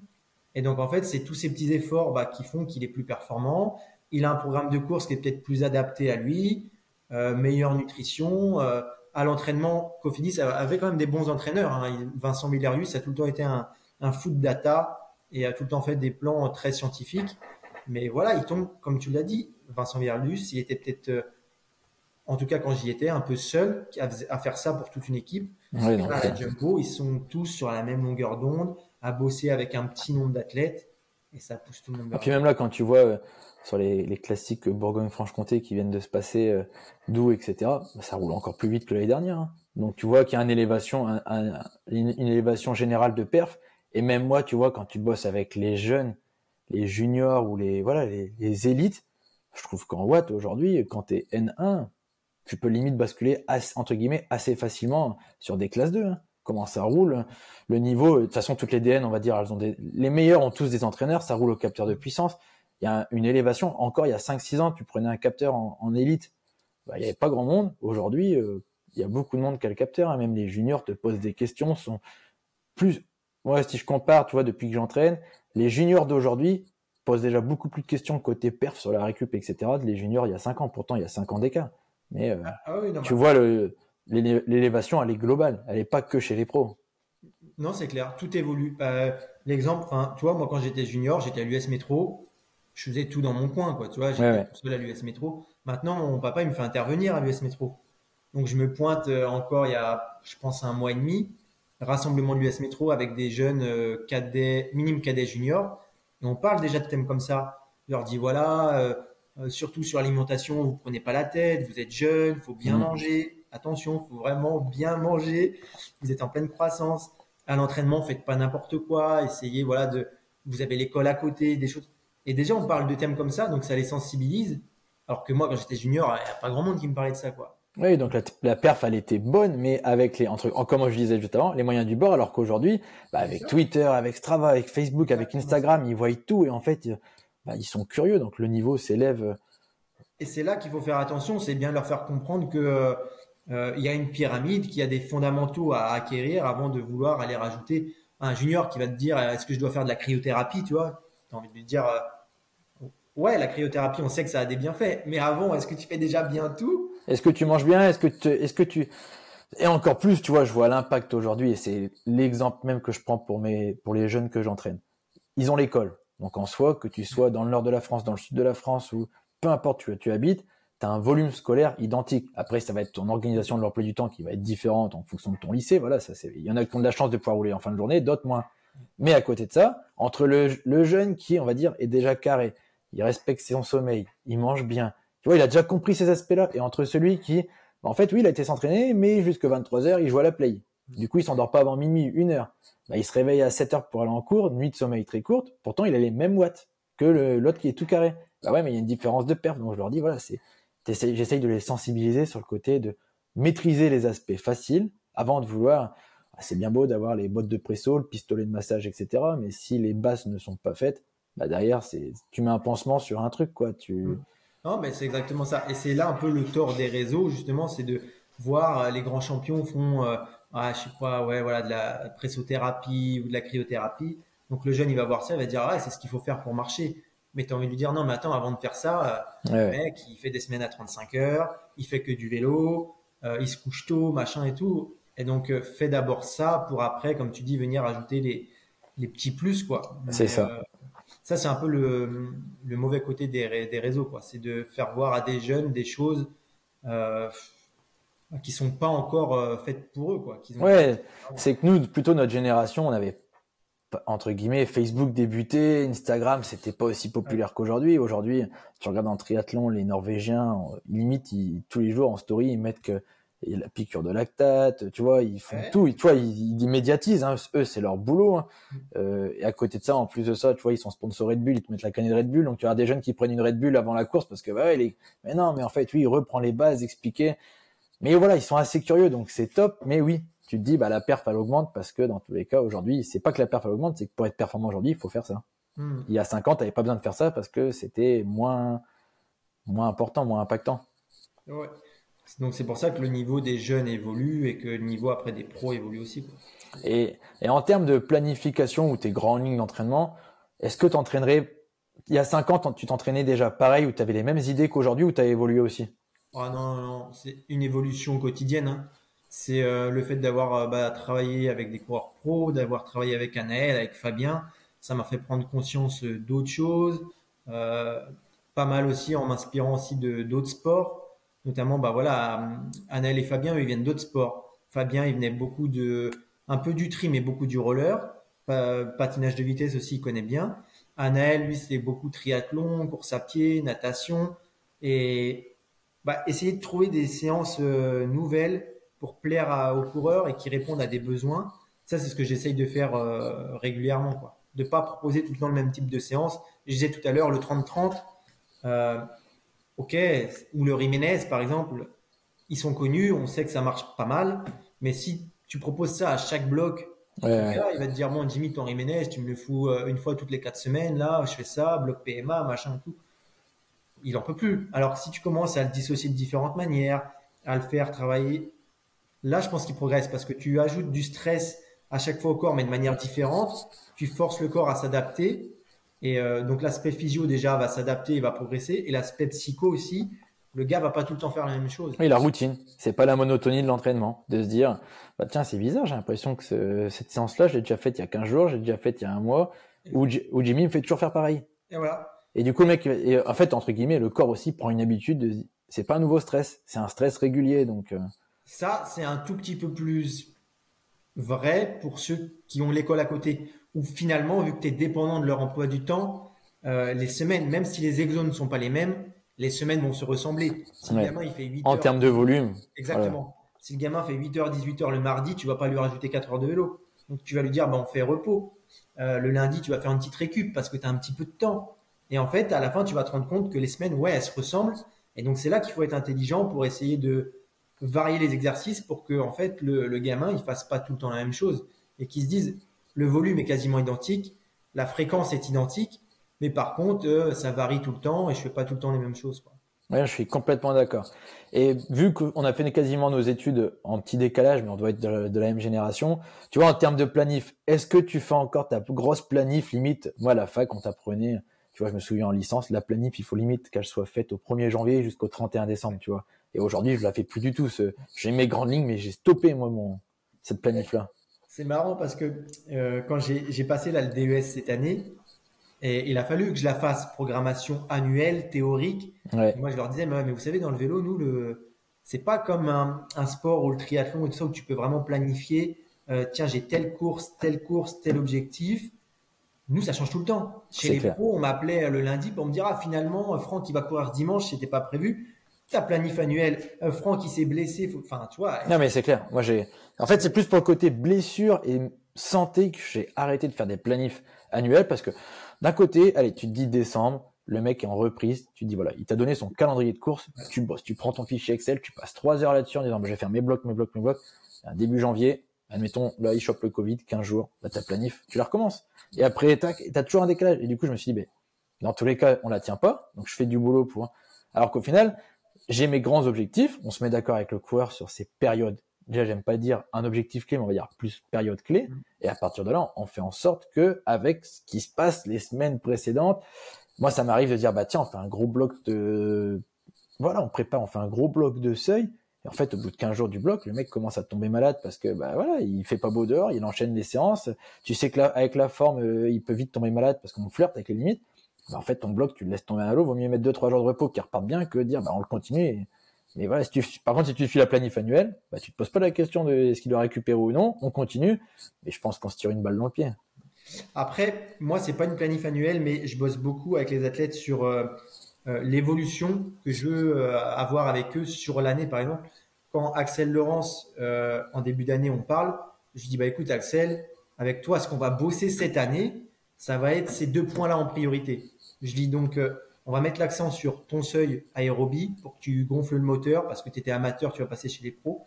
Et donc en fait, c'est tous ces petits efforts bah, qui font qu'il est plus performant. Il a un programme de course qui est peut-être plus adapté à lui. Euh, meilleure nutrition. Euh, à l'entraînement, Cofidis avait quand même des bons entraîneurs. Hein. Vincent Millerius a tout le temps été un, un foot data et a tout le temps fait des plans très scientifiques. Mais voilà, il tombe, comme tu l'as dit, Vincent Millerius, il était peut-être, euh, en tout cas quand j'y étais, un peu seul à, faire ça pour toute une équipe. Oui, à Jumbo, ils sont tous sur la même longueur d'onde, à bosser avec un petit nombre d'athlètes et ça pousse tout le monde. Et puis même là, quand tu vois sur les, classiques Bourgogne-Franche-Comté qui viennent de se passer euh, d'où, etc., bah, ça roule encore plus vite que l'année dernière. Hein. Donc tu vois qu'il y a une élévation, une, élévation générale de perf. Et même moi, tu vois, quand tu bosses avec les jeunes, les juniors ou les voilà les, élites, je trouve qu'en Watt aujourd'hui, quand tu es N1, tu peux limite basculer entre guillemets assez facilement sur des classes 2. Hein. Comment ça roule Le niveau, de toute façon, toutes les DN, on va dire, elles ont les meilleurs ont tous des entraîneurs, ça roule au capteur de puissance il y a une élévation. Encore il y a 5-6 ans, tu prenais un capteur en, élite, bah, il n'y avait pas grand monde. Aujourd'hui, euh, il y a beaucoup de monde qui a le capteur. Hein. Même les juniors te posent des questions, sont plus. Moi, si je compare, tu vois, depuis que j'entraîne, les juniors d'aujourd'hui posent déjà beaucoup plus de questions côté perf sur la récup, etc. Les juniors il y a 5 ans. Pourtant, il y a 5 ans d'écart. Mais euh, ah tu vois, l'élévation, elle est globale. Elle n'est pas que chez les pros. Non, c'est clair. Tout évolue. Euh, l'exemple, tu vois, moi, quand j'étais junior, j'étais à l'US Métro je faisais tout dans mon coin, quoi. Tu vois, j'étais seul à l'US Métro. Maintenant, mon papa, il me fait intervenir à l'US Métro. Donc, je me pointe euh, encore il y a, je pense, un mois et demi, rassemblement de l'US Métro avec des jeunes euh, cadets, minime cadets juniors. Et on parle déjà de thèmes comme ça. Je leur dis, voilà, euh, surtout sur l'alimentation, vous prenez pas la tête, vous êtes jeune, faut bien mmh. manger. Attention, faut vraiment bien manger. Vous êtes en pleine croissance. À l'entraînement, faites pas n'importe quoi. Essayez, voilà, de, vous avez l'école à côté, des choses et déjà, on parle de thèmes comme ça, donc ça les sensibilise. Alors que moi, quand j'étais junior, il n'y a pas grand monde qui me parlait de ça, quoi. Oui, donc la, perf, elle était bonne, mais avec les, entre, comme je disais juste avant, les moyens du bord, alors qu'aujourd'hui, bah, avec Twitter, avec Strava, avec Facebook, avec Instagram, ils voient tout et en fait, bah, ils sont curieux, donc le niveau s'élève. Et c'est là qu'il faut faire attention, c'est bien leur faire comprendre que euh, y a une pyramide, qui a des fondamentaux à acquérir avant de vouloir aller rajouter un junior qui va te dire est-ce que je dois faire de la cryothérapie, tu vois? Tu as envie de lui dire euh, Ouais, la cryothérapie, on sait que ça a des bienfaits. Mais avant, est-ce que tu fais déjà bien tout? Est-ce que tu manges bien? Est-ce que, tu et encore plus, tu vois, je vois l'impact aujourd'hui et c'est l'exemple même que je prends pour mes pour les jeunes que j'entraîne. Ils ont l'école. Donc en soi, que tu sois dans le nord de la France, dans le sud de la France ou peu importe où tu habites, tu as un volume scolaire identique. Après, ça va être ton organisation de l'emploi du temps qui va être différente en fonction de ton lycée. Voilà, ça c'est. Il y en a qui ont de la chance de pouvoir rouler en fin de journée, d'autres moins. Mais à côté de ça, entre le jeune qui, on va dire, est déjà carré, il respecte son sommeil, il mange bien. Tu vois, il a déjà compris ces aspects-là. Et entre celui qui, en fait, oui, il a été s'entraîner, mais jusque 23 heures, il joue à la play. Du coup, il s'endort pas avant minuit, une heure. Bah, il se réveille à 7 heures pour aller en cours, nuit de sommeil très courte. Pourtant, il a les mêmes watts que l'autre qui est tout carré. Bah ouais, mais il y a une différence de perf. Donc, je leur dis, voilà, c'est, j'essaye de les sensibiliser sur le côté de maîtriser les aspects faciles avant de vouloir, ah, c'est bien beau d'avoir les bottes de presso, le pistolet de massage, etc. Mais si les bases ne sont pas faites, bah derrière, c'est tu mets un pansement sur un truc, quoi. Tu... Mm. Non, mais c'est exactement ça. Et c'est là un peu le tort des réseaux, justement, c'est de voir euh, les grands champions font ah, je sais pas, ouais, voilà, de la pressothérapie ou de la cryothérapie. Donc le jeune, il va voir ça, il va dire, ah, c'est ce qu'il faut faire pour marcher. Mais tu as envie de lui dire, non, mais attends, avant de faire ça, euh, le mec, il fait des semaines à 35 heures, il fait que du vélo, euh, il se couche tôt, machin et tout. Et donc, euh, fais d'abord ça pour après, comme tu dis, venir ajouter les, les petits plus, quoi. C'est ça. Ça, c'est un peu le, le, mauvais côté des, des réseaux, quoi. C'est de faire voir à des jeunes des choses qui sont pas encore faites pour eux, quoi. Ouais, c'est que nous, plutôt notre génération, on avait entre guillemets, Facebook débutait, Instagram, c'était pas aussi populaire qu'aujourd'hui. Aujourd'hui, tu regardes en triathlon, les Norvégiens, limite, tous les jours en story, ils mettent que la piqûre de lactate, tu vois, ils font tout, tu vois, ils, ils médiatisent, hein. eux, c'est leur boulot. Hein. Euh, et à côté de ça, en plus de ça, tu vois, ils sont sponsorés de Bull, ils te mettent la canette de Red Bull, donc tu as des jeunes qui prennent une Red Bull avant la course parce que, bah, ouais, mais non, mais en fait, oui, il reprend les bases, expliquer. Mais voilà, ils sont assez curieux, donc c'est top, mais oui, tu te dis bah la perf elle augmente parce que dans tous les cas aujourd'hui c'est pas que la perf elle augmente c'est que pour être performant aujourd'hui il faut faire ça hmm. il y a 5 ans tu n'avais pas besoin de faire ça parce que c'était moins moins important moins impactant ouais. Donc c'est pour ça que le niveau des jeunes évolue et que le niveau après des pros évolue aussi Et, et, en termes de planification ou tes grandes lignes d'entraînement est-ce que tu entraînerais il y a 5 ans tu t'entraînais déjà pareil ou tu avais les mêmes idées qu'aujourd'hui ou tu as évolué aussi? Ah non, non, c'est une évolution quotidienne. Hein c'est euh, le fait d'avoir euh, bah, travaillé avec des coureurs pros, d'avoir travaillé avec Anaël, avec Fabien. Ça m'a fait prendre conscience euh, d'autres choses, pas mal aussi en m'inspirant aussi de d'autres sports. Notamment, bah voilà, Anaël et Fabien, eux, ils viennent d'autres sports. Fabien, il venait beaucoup de, un peu du tri, mais beaucoup du roller. Patinage de vitesse aussi, il connaît bien. Anaël, lui, c'est beaucoup triathlon, course à pied, natation. Et bah, essayer de trouver des séances nouvelles pour plaire aux coureurs et qui répondent à des besoins. Ça, c'est ce que j'essaye de faire euh, régulièrement. Quoi. De ne pas proposer tout le temps le même type de séance. Je disais tout à l'heure, le 30-30, euh, ok, ou le Jiménez, par exemple, ils sont connus, on sait que ça marche pas mal, mais si tu proposes ça à chaque bloc, il va te dire, bon, Jimmy, ton Jiménez, tu me le fous euh, une fois toutes les quatre semaines, là, je fais ça, bloc PMA, machin, tout. Il en peut plus. Alors si tu commences à le dissocier de différentes manières, à le faire travailler Là, je pense qu'il progresse parce que tu ajoutes du stress à chaque fois au corps, mais de manière différente. Tu forces le corps à s'adapter. Et euh, donc, l'aspect physio, déjà, va s'adapter et va progresser. Et l'aspect psycho aussi, le gars va pas tout le temps faire la même chose. Oui, la routine. C'est pas la monotonie de l'entraînement. De se dire, bah, tiens, c'est bizarre, j'ai l'impression que cette séance-là, je l'ai déjà faite il y a 15 jours, j'ai déjà faite il y a un mois, ou, Jimmy me fait toujours faire pareil. Et voilà. Et du coup, le mec, en fait, entre guillemets, le corps aussi prend une habitude de, c'est pas un nouveau stress, c'est un stress régulier, donc. Euh, ça, c'est un tout petit peu plus vrai pour ceux qui ont l'école à côté. Ou finalement, vu que tu es dépendant de leur emploi du temps, euh, les semaines, même si les exos ne sont pas les mêmes, les semaines vont se ressembler. Si le gamin il fait 8 en termes de volume. Exactement. Si le gamin fait 8h, 18h le mardi, tu vas pas lui rajouter 4 heures de vélo. Donc tu vas lui dire, bah, on fait repos. Euh, le lundi, tu vas faire une petite récup parce que tu as un petit peu de temps. Et en fait, à la fin, tu vas te rendre compte que les semaines, ouais, elles se ressemblent. Et donc c'est là qu'il faut être intelligent pour essayer de varier les exercices pour que en fait le, gamin il fasse pas tout le temps la même chose et qu'il se dise le volume est quasiment identique, la fréquence est identique, mais par contre euh, ça varie tout le temps et je fais pas tout le temps les mêmes choses. Quoi. Je suis complètement d'accord. Et vu qu'on a fait quasiment nos études en petit décalage, mais on doit être de la, même génération, tu vois, en termes de planif, est-ce que tu fais encore ta grosse planif limite? Moi, à la fac, on t'apprenait, tu vois, je me souviens en licence, la planif, il faut limite qu'elle soit faite au 1er janvier jusqu'au 31 décembre, tu vois. Et aujourd'hui, je la fais plus du tout. J'ai mes grandes lignes, mais j'ai stoppé moi mon cette planif là. C'est marrant parce que euh, quand j'ai passé là le DES cette année, et il a fallu que je la fasse programmation annuelle, théorique. Moi, je leur disais, mais, vous savez, dans le vélo, nous, le c'est pas comme un, sport ou le triathlon ou tout ça où tu peux vraiment planifier. Euh, tiens, j'ai telle course, telle course, tel objectif. Nous, ça change tout le temps. Chez les pros, on m'appelait le lundi pour me dire, ah, finalement, Franck, il va courir dimanche, c'était pas prévu ta planif annuel, un Franck qui s'est blessé, enfin, tu vois. Non, mais c'est clair. Moi, j'ai, en fait, c'est plus pour le côté blessure et santé que j'ai arrêté de faire des planifs annuels parce que d'un côté, allez, tu te dis décembre, le mec est en reprise, tu te dis voilà, il t'a donné son calendrier de course, tu bosses, tu prends ton fichier Excel, tu passes trois heures là-dessus en disant, bah, je vais faire mes blocs, mes blocs, mes blocs. début janvier, admettons, là, il chope le Covid, 15 jours, là, ta planif, tu la recommences. Et après, tac, t'as toujours un décalage. Et du coup, je me suis dit, ben, dans tous les cas, on la tient pas, donc je fais du boulot pour, alors qu'au final, j'ai mes grands objectifs. On se met d'accord avec le coureur sur ces périodes déjà j'aime pas dire un objectif clé, mais on va dire plus période clé. Mm. Et à partir de là, on fait en sorte que avec ce qui se passe les semaines précédentes, moi ça m'arrive de dire bah tiens on fait un gros bloc de voilà on prépare, on fait un gros bloc de seuil. Et en fait, au bout de 15 jours du bloc, le mec commence à tomber malade parce que bah voilà, il fait pas beau dehors, il enchaîne les séances. Tu sais que là, avec la forme, euh, il peut vite tomber malade parce qu'on flirte avec les limites. En fait, ton bloc, tu le laisses tomber à l'eau, vaut mieux mettre 2-3 jours de repos qui repartent bien que dire bah on le continue. Mais voilà, si tu, par contre, si tu suis la planif annuelle, bah, tu te poses pas la question de est-ce qu'il doit récupérer ou non, on continue. Mais je pense qu'on se tire une balle dans le pied. Après, moi, c'est pas une planif annuelle, mais je bosse beaucoup avec les athlètes sur euh, euh, l'évolution que je veux euh, avoir avec eux sur l'année, par exemple. Quand Axel Laurence, en début d'année, on parle, je dis bah écoute Axel, avec toi, ce qu'on va bosser cette année, ça va être ces deux points-là en priorité. Je dis donc on va mettre l'accent sur ton seuil aérobie pour que tu gonfles le moteur parce que tu étais amateur, tu vas passer chez les pros.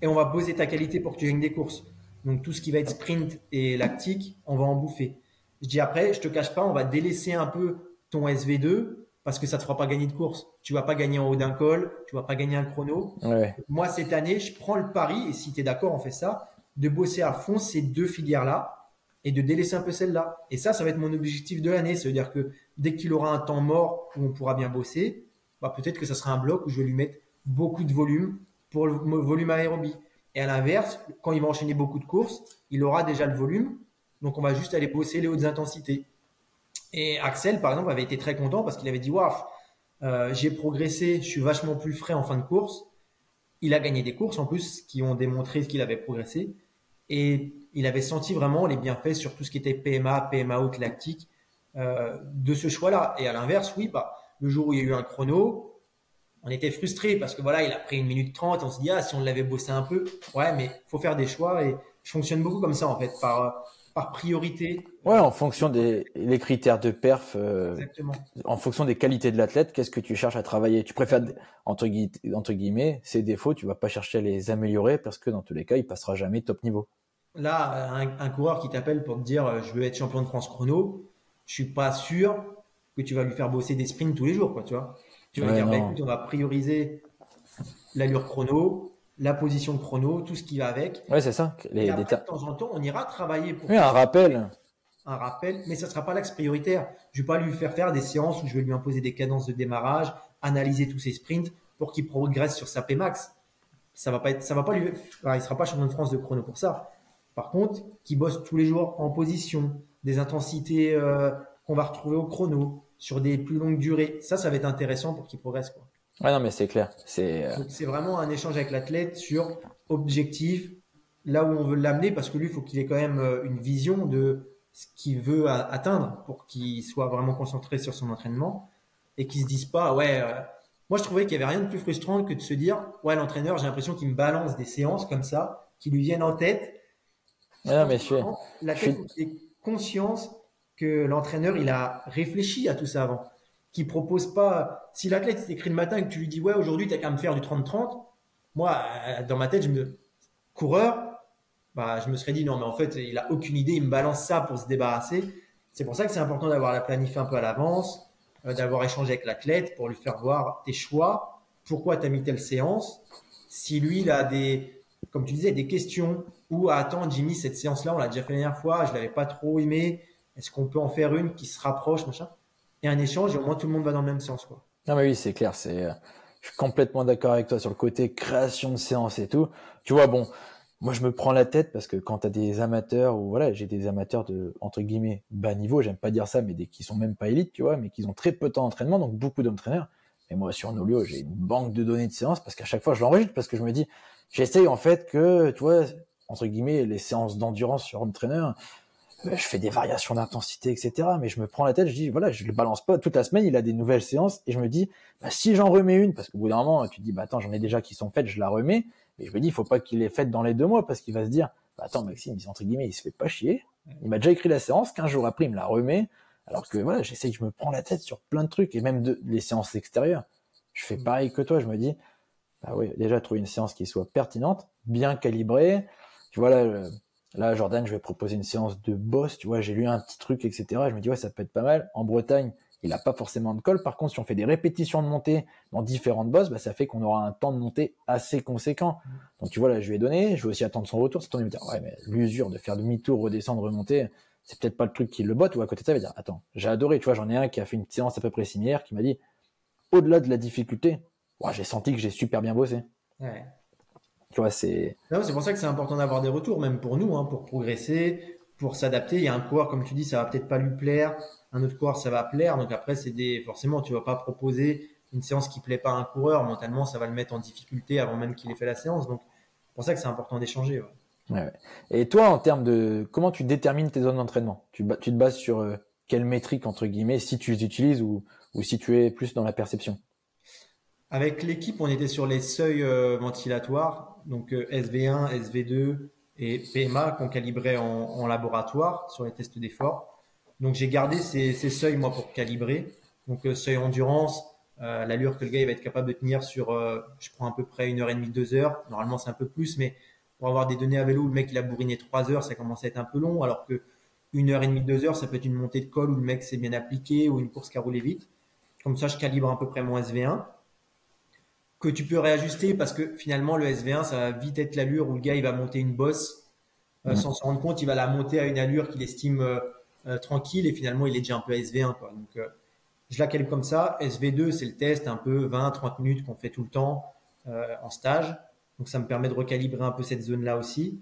Et on va poser ta qualité pour que tu gagnes des courses. Donc tout ce qui va être sprint et lactique, on va en bouffer. Je dis après, je te cache pas, on va délaisser un peu ton SV2 parce que ça te fera pas gagner de course. Tu vas pas gagner en haut d'un col, tu vas pas gagner un chrono. Moi cette année, je prends le pari et si tu es d'accord, on fait ça, de bosser à fond ces deux filières là et de délaisser un peu celle-là. Et ça, ça va être mon objectif de l'année. C'est-à-dire que dès qu'il aura un temps mort où on pourra bien bosser, bah, peut-être que ça sera un bloc où je vais lui mettre beaucoup de volume pour le volume aérobie. Et à l'inverse, quand il va enchaîner beaucoup de courses, il aura déjà le volume. Donc on va juste aller bosser les hautes intensités. Et Axel, par exemple, avait été très content parce qu'il avait dit Waouh, euh, j'ai progressé, je suis vachement plus frais en fin de course. Il a gagné des courses en plus qui ont démontré qu'il avait progressé. Et il avait senti vraiment les bienfaits sur tout ce qui était PMA, PMA haute lactique euh, de ce choix-là. Et à l'inverse, oui, bah, le jour où il y a eu un chrono, on était frustré parce que voilà, il a pris une minute trente. On se dit, ah, si on l'avait bossé un peu, ouais, mais faut faire des choix et je fonctionne beaucoup comme ça en fait, par, par priorité. Ouais, en fonction des les critères de perf, euh, en fonction des qualités de l'athlète, qu'est-ce que tu cherches à travailler? Tu préfères, entre, entre guillemets, ses défauts, tu vas pas chercher à les améliorer parce que dans tous les cas, il passera jamais top niveau là, un, coureur qui t'appelle pour te dire euh, je veux être champion de France chrono, je suis pas sûr que tu vas lui faire bosser des sprints tous les jours, quoi, tu vois. Tu vas dire, bah, écoute, on va prioriser l'allure chrono, la position chrono, tout ce qui va avec. Ouais, c'est ça. Les, de temps en temps, on ira travailler pour. Oui, un rappel. Un rappel, mais ça sera pas l'axe prioritaire. Je vais pas lui faire faire des séances où je vais lui imposer des cadences de démarrage, analyser tous ses sprints pour qu'il progresse sur sa Pmax. Ça va pas être, ça va pas lui, il sera pas champion de France de chrono pour ça. Par contre, qui bosse tous les jours en position, des intensités euh, qu'on va retrouver au chrono, sur des plus longues durées, ça, ça va être intéressant pour qu'il progresse. Quoi. Ouais, non, mais c'est clair. C'est euh, vraiment un échange avec l'athlète sur objectif, là où on veut l'amener, parce que lui, il faut qu'il ait quand même euh, une vision de ce qu'il veut atteindre pour qu'il soit vraiment concentré sur son entraînement et qu'il se dise pas, ouais, moi je trouvais qu'il y avait rien de plus frustrant que de se dire, ouais, l'entraîneur, j'ai l'impression qu'il me balance des séances comme ça, qui lui viennent en tête non, mais je est conscience que l'entraîneur, il a réfléchi à tout ça avant. Qui propose pas. Si l'athlète écrit le matin et que tu lui dis, ouais, aujourd'hui, tu as qu'à me faire du 30-30, moi, euh, dans ma tête, je me. Coureur, bah, je me serais dit, non, mais en fait, il a aucune idée, il me balance ça pour se débarrasser. C'est pour ça que c'est important d'avoir la planifié un peu à l'avance, euh, d'avoir échangé avec l'athlète pour lui faire voir tes choix, pourquoi tu as mis telle séance. Si lui, il a des, comme tu disais, des questions, ou attends Jimmy cette séance là on l'a déjà fait la dernière fois je l'avais pas trop aimé. Est-ce qu'on peut en faire une qui se rapproche machin? Et un échange et au moins tout le monde va dans la même séance quoi. Non mais oui c'est clair c'est euh, je suis complètement d'accord avec toi sur le côté création de séance et tout. Tu vois bon moi je me prends la tête parce que quand tu as des amateurs ou voilà j'ai des amateurs de entre guillemets bas niveau j'aime pas dire ça mais des qui sont même pas élites tu vois mais qui ont très peu de temps d'entraînement donc beaucoup d'entraîneurs et moi sur Nolio j'ai une banque de données de séances parce qu'à chaque fois je l'enregistre parce que je me dis j'essaye en fait que tu vois entre guillemets, les séances d'endurance sur home trainer, euh, je fais des variations d'intensité, etc. Mais je me prends la tête, je dis, voilà, je le balance pas. Toute la semaine, il a des nouvelles séances, et je me dis, bah, si j'en remets une, parce qu'au bout d'un moment, tu dis, bah, attends, j'en ai déjà qui sont faites, je la remets, mais je me dis, il faut pas qu'il les faite dans les deux mois, parce qu'il va se dire, bah, attends, Maxime, entre guillemets, il se fait pas chier, il m'a déjà écrit la séance, 15 jours après, il me la remet, alors que, voilà, j'essaie, je me prends la tête sur plein de trucs, et même de, les séances extérieures. Je fais pareil que toi, je me dis, bah oui, déjà trouver une séance qui soit pertinente, bien calibrée, tu vois, là, là, Jordan, je vais proposer une séance de boss, tu vois, j'ai lu un petit truc, etc. Je me dis, ouais, ça peut être pas mal. En Bretagne, il n'a pas forcément de colle. Par contre, si on fait des répétitions de montée dans différentes bosses, bah, ça fait qu'on aura un temps de montée assez conséquent. Donc tu vois, là, je lui ai donné, je vais aussi attendre son retour. C'est ton dire, ouais, mais l'usure de faire demi-tour, redescendre, remonter, c'est peut-être pas le truc qui le botte. Ou à côté de ça, il va dire, attends, j'ai adoré, tu vois, j'en ai un qui a fait une séance à peu près similaire, qui m'a dit, au-delà de la difficulté, j'ai senti que j'ai super bien bossé. Ouais. Tu vois, c'est. c'est pour ça que c'est important d'avoir des retours, même pour nous, hein, pour progresser, pour s'adapter. Il y a un coureur, comme tu dis, ça va peut-être pas lui plaire. Un autre coureur, ça va plaire. Donc après, c'est des, forcément, tu vas pas proposer une séance qui plaît pas à un coureur. Mentalement, ça va le mettre en difficulté avant même qu'il ait fait la séance. Donc, c'est pour ça que c'est important d'échanger. Ouais. Et toi, en termes de, comment tu détermines tes zones d'entraînement? Tu, te bases sur euh, quelle métrique, entre guillemets, si tu les utilises ou, si tu es plus dans la perception? Avec l'équipe, on était sur les seuils euh, ventilatoires, donc euh, SV1, SV2 et PMA qu'on calibrait en, laboratoire sur les tests d'effort. Donc j'ai gardé ces, seuils moi pour calibrer. Donc euh, seuil endurance, l'allure que le gars il va être capable de tenir sur, je prends à peu près une heure et demie, deux heures. Normalement c'est un peu plus, mais pour avoir des données à vélo, le mec il a bourriné trois heures, ça commence à être un peu long. Alors que une heure et demie, deux heures, ça peut être une montée de colle où le mec s'est bien appliqué ou une course qui a roulé vite. Comme ça, je calibre à peu près mon SV1 que tu peux réajuster parce que finalement le SV1 ça va vite être l'allure où le gars il va monter une bosse euh, sans se rendre compte il va la monter à une allure qu'il estime euh, euh, tranquille et finalement il est déjà un peu SV1 quoi. donc je la calibre comme ça SV2 c'est le test un peu 20-30 minutes qu'on fait tout le temps en stage donc ça me permet de recalibrer un peu cette zone là aussi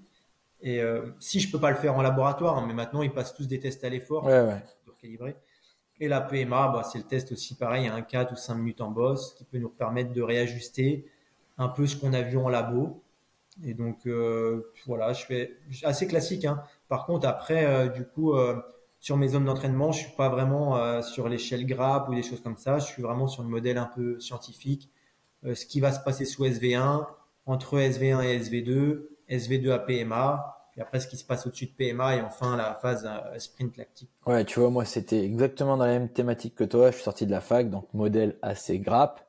et si je peux pas le faire en laboratoire hein, mais maintenant ils passent tous des tests à l'effort ouais, ouais. recalibrer et la PMA, bah, c'est le test aussi pareil, un 4 ou 5 minutes en boss qui peut nous permettre de réajuster un peu ce qu'on a vu en labo. Et donc euh, voilà, je fais assez classique. Hein. Par contre, après, euh, du coup, euh, sur mes zones d'entraînement, je suis pas vraiment sur l'échelle grappe ou des choses comme ça. Je suis vraiment sur le modèle un peu scientifique. ce qui va se passer sous SV1, entre SV1 et SV2, SV2 à PMA, et après ce qui se passe au-dessus de PMA et enfin la phase euh, sprint lactique. Ouais, tu vois, moi c'était exactement dans la même thématique que toi. Je suis sorti de la fac, donc modèle assez grappe.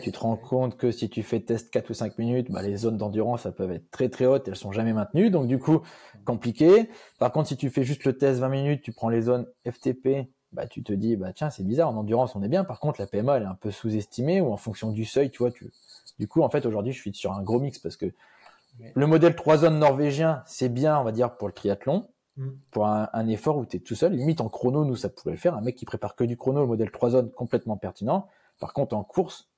tu te rends compte que si tu fais test 4 ou 5 minutes, bah, les zones d'endurance, elles peuvent être très très hautes, elles sont jamais maintenues, donc du coup, compliqué. Par contre, si tu fais juste le test 20 minutes, tu prends les zones FTP, bah, tu te dis, bah, tiens, c'est bizarre, en endurance, on est bien. Par contre, la PMA, elle est un peu sous-estimée ou en fonction du seuil, tu vois, tu, du coup, en fait, aujourd'hui, je suis sur un gros mix parce que le modèle 3 zones norvégien, c'est bien, on va dire, pour le triathlon, mm. pour un, effort où tu es tout seul. Limite en chrono, nous, ça pourrait le faire. Un mec qui prépare que du chrono, le modèle 3 zones, complètement pertinent. Par contre, en course,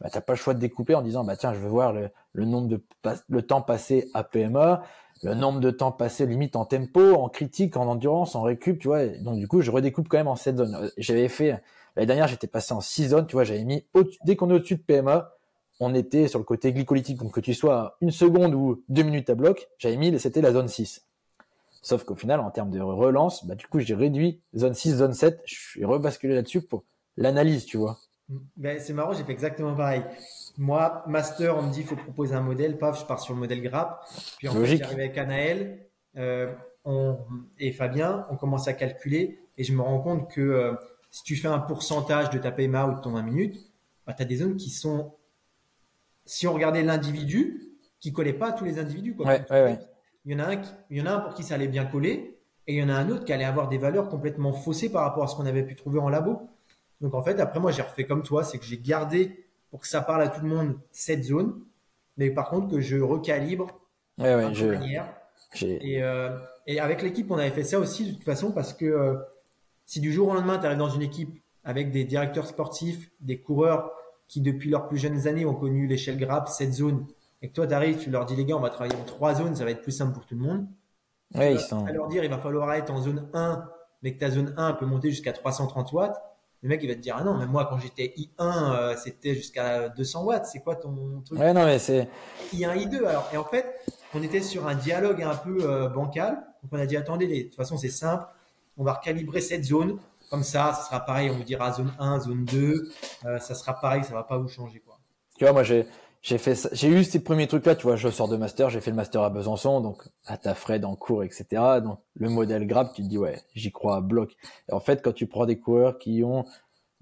bah, t'as pas le choix de découper en disant, bah tiens, je veux voir le, nombre de le temps passé à PMA, le nombre de temps passé limite en tempo, en critique, en endurance, en récup, tu vois. Donc du coup, je redécoupe quand même en 7 zones. J'avais fait l'année dernière, j'étais passé en 6 zones, tu vois, j'avais mis dès qu'on est au-dessus de PMA, on était sur le côté glycolytique, donc que tu sois une seconde ou deux minutes à bloc, j'avais mis, c'était la zone 6. Sauf qu'au final, en termes de relance, bah, du coup, j'ai réduit zone 6, zone 7, je suis rebasculé là-dessus pour l'analyse, tu vois. Ben, c'est marrant, j'ai fait exactement pareil. Moi, master, on me dit, il faut proposer un modèle, paf, je pars sur le modèle grappe. Puis en fait, j'arrive avec Anaël euh, et Fabien, on commence à calculer et je me rends compte que euh, si tu fais un pourcentage de ta PMA ou de ton 20 minutes, bah, tu as des zones qui sont si on regardait l'individu, qui collait pas à tous les individus. Quoi. Il, y en a un il y en a un pour qui ça allait bien coller, et il y en a un autre qui allait avoir des valeurs complètement faussées par rapport à ce qu'on avait pu trouver en labo. Donc en fait, après moi, j'ai refait comme toi, c'est que j'ai gardé pour que ça parle à tout le monde cette zone, mais par contre que je recalibre ouais, ouais, je... manière. Et, euh, et, avec l'équipe, on avait fait ça aussi de toute façon parce que euh, si du jour au lendemain, tu arrives dans une équipe avec des directeurs sportifs, des coureurs qui depuis leurs plus jeunes années ont connu l'échelle grappe, cette zone, et que toi tu arrives, tu leur dis les gars, on va travailler en trois zones, ça va être plus simple pour tout le monde. Ouais, ils sont... À leur dire, il va falloir être en zone 1, mais que ta zone 1 peut monter jusqu'à 330 watts. Le mec, il va te dire, ah non, mais moi, quand j'étais I1, euh, c'était jusqu'à 200 watts. C'est quoi ton truc Ouais, non, mais c'est. I1, I2. Alors, et en fait, on était sur un dialogue un peu euh, bancal. Donc, on a dit, attendez, de toute façon, c'est simple. On va recalibrer cette zone. Comme ça, ça sera pareil, on vous dira zone 1, zone 2, euh, ça sera pareil, ça va pas vous changer quoi. Tu vois, moi j'ai j'ai fait j'ai eu ces premiers trucs là, tu vois, je sors de master, j'ai fait le master à Besançon, donc à ta Fred en cours, etc. Donc le modèle grab, tu te dis ouais, j'y crois à bloc. Et en fait, quand tu prends des coureurs qui ont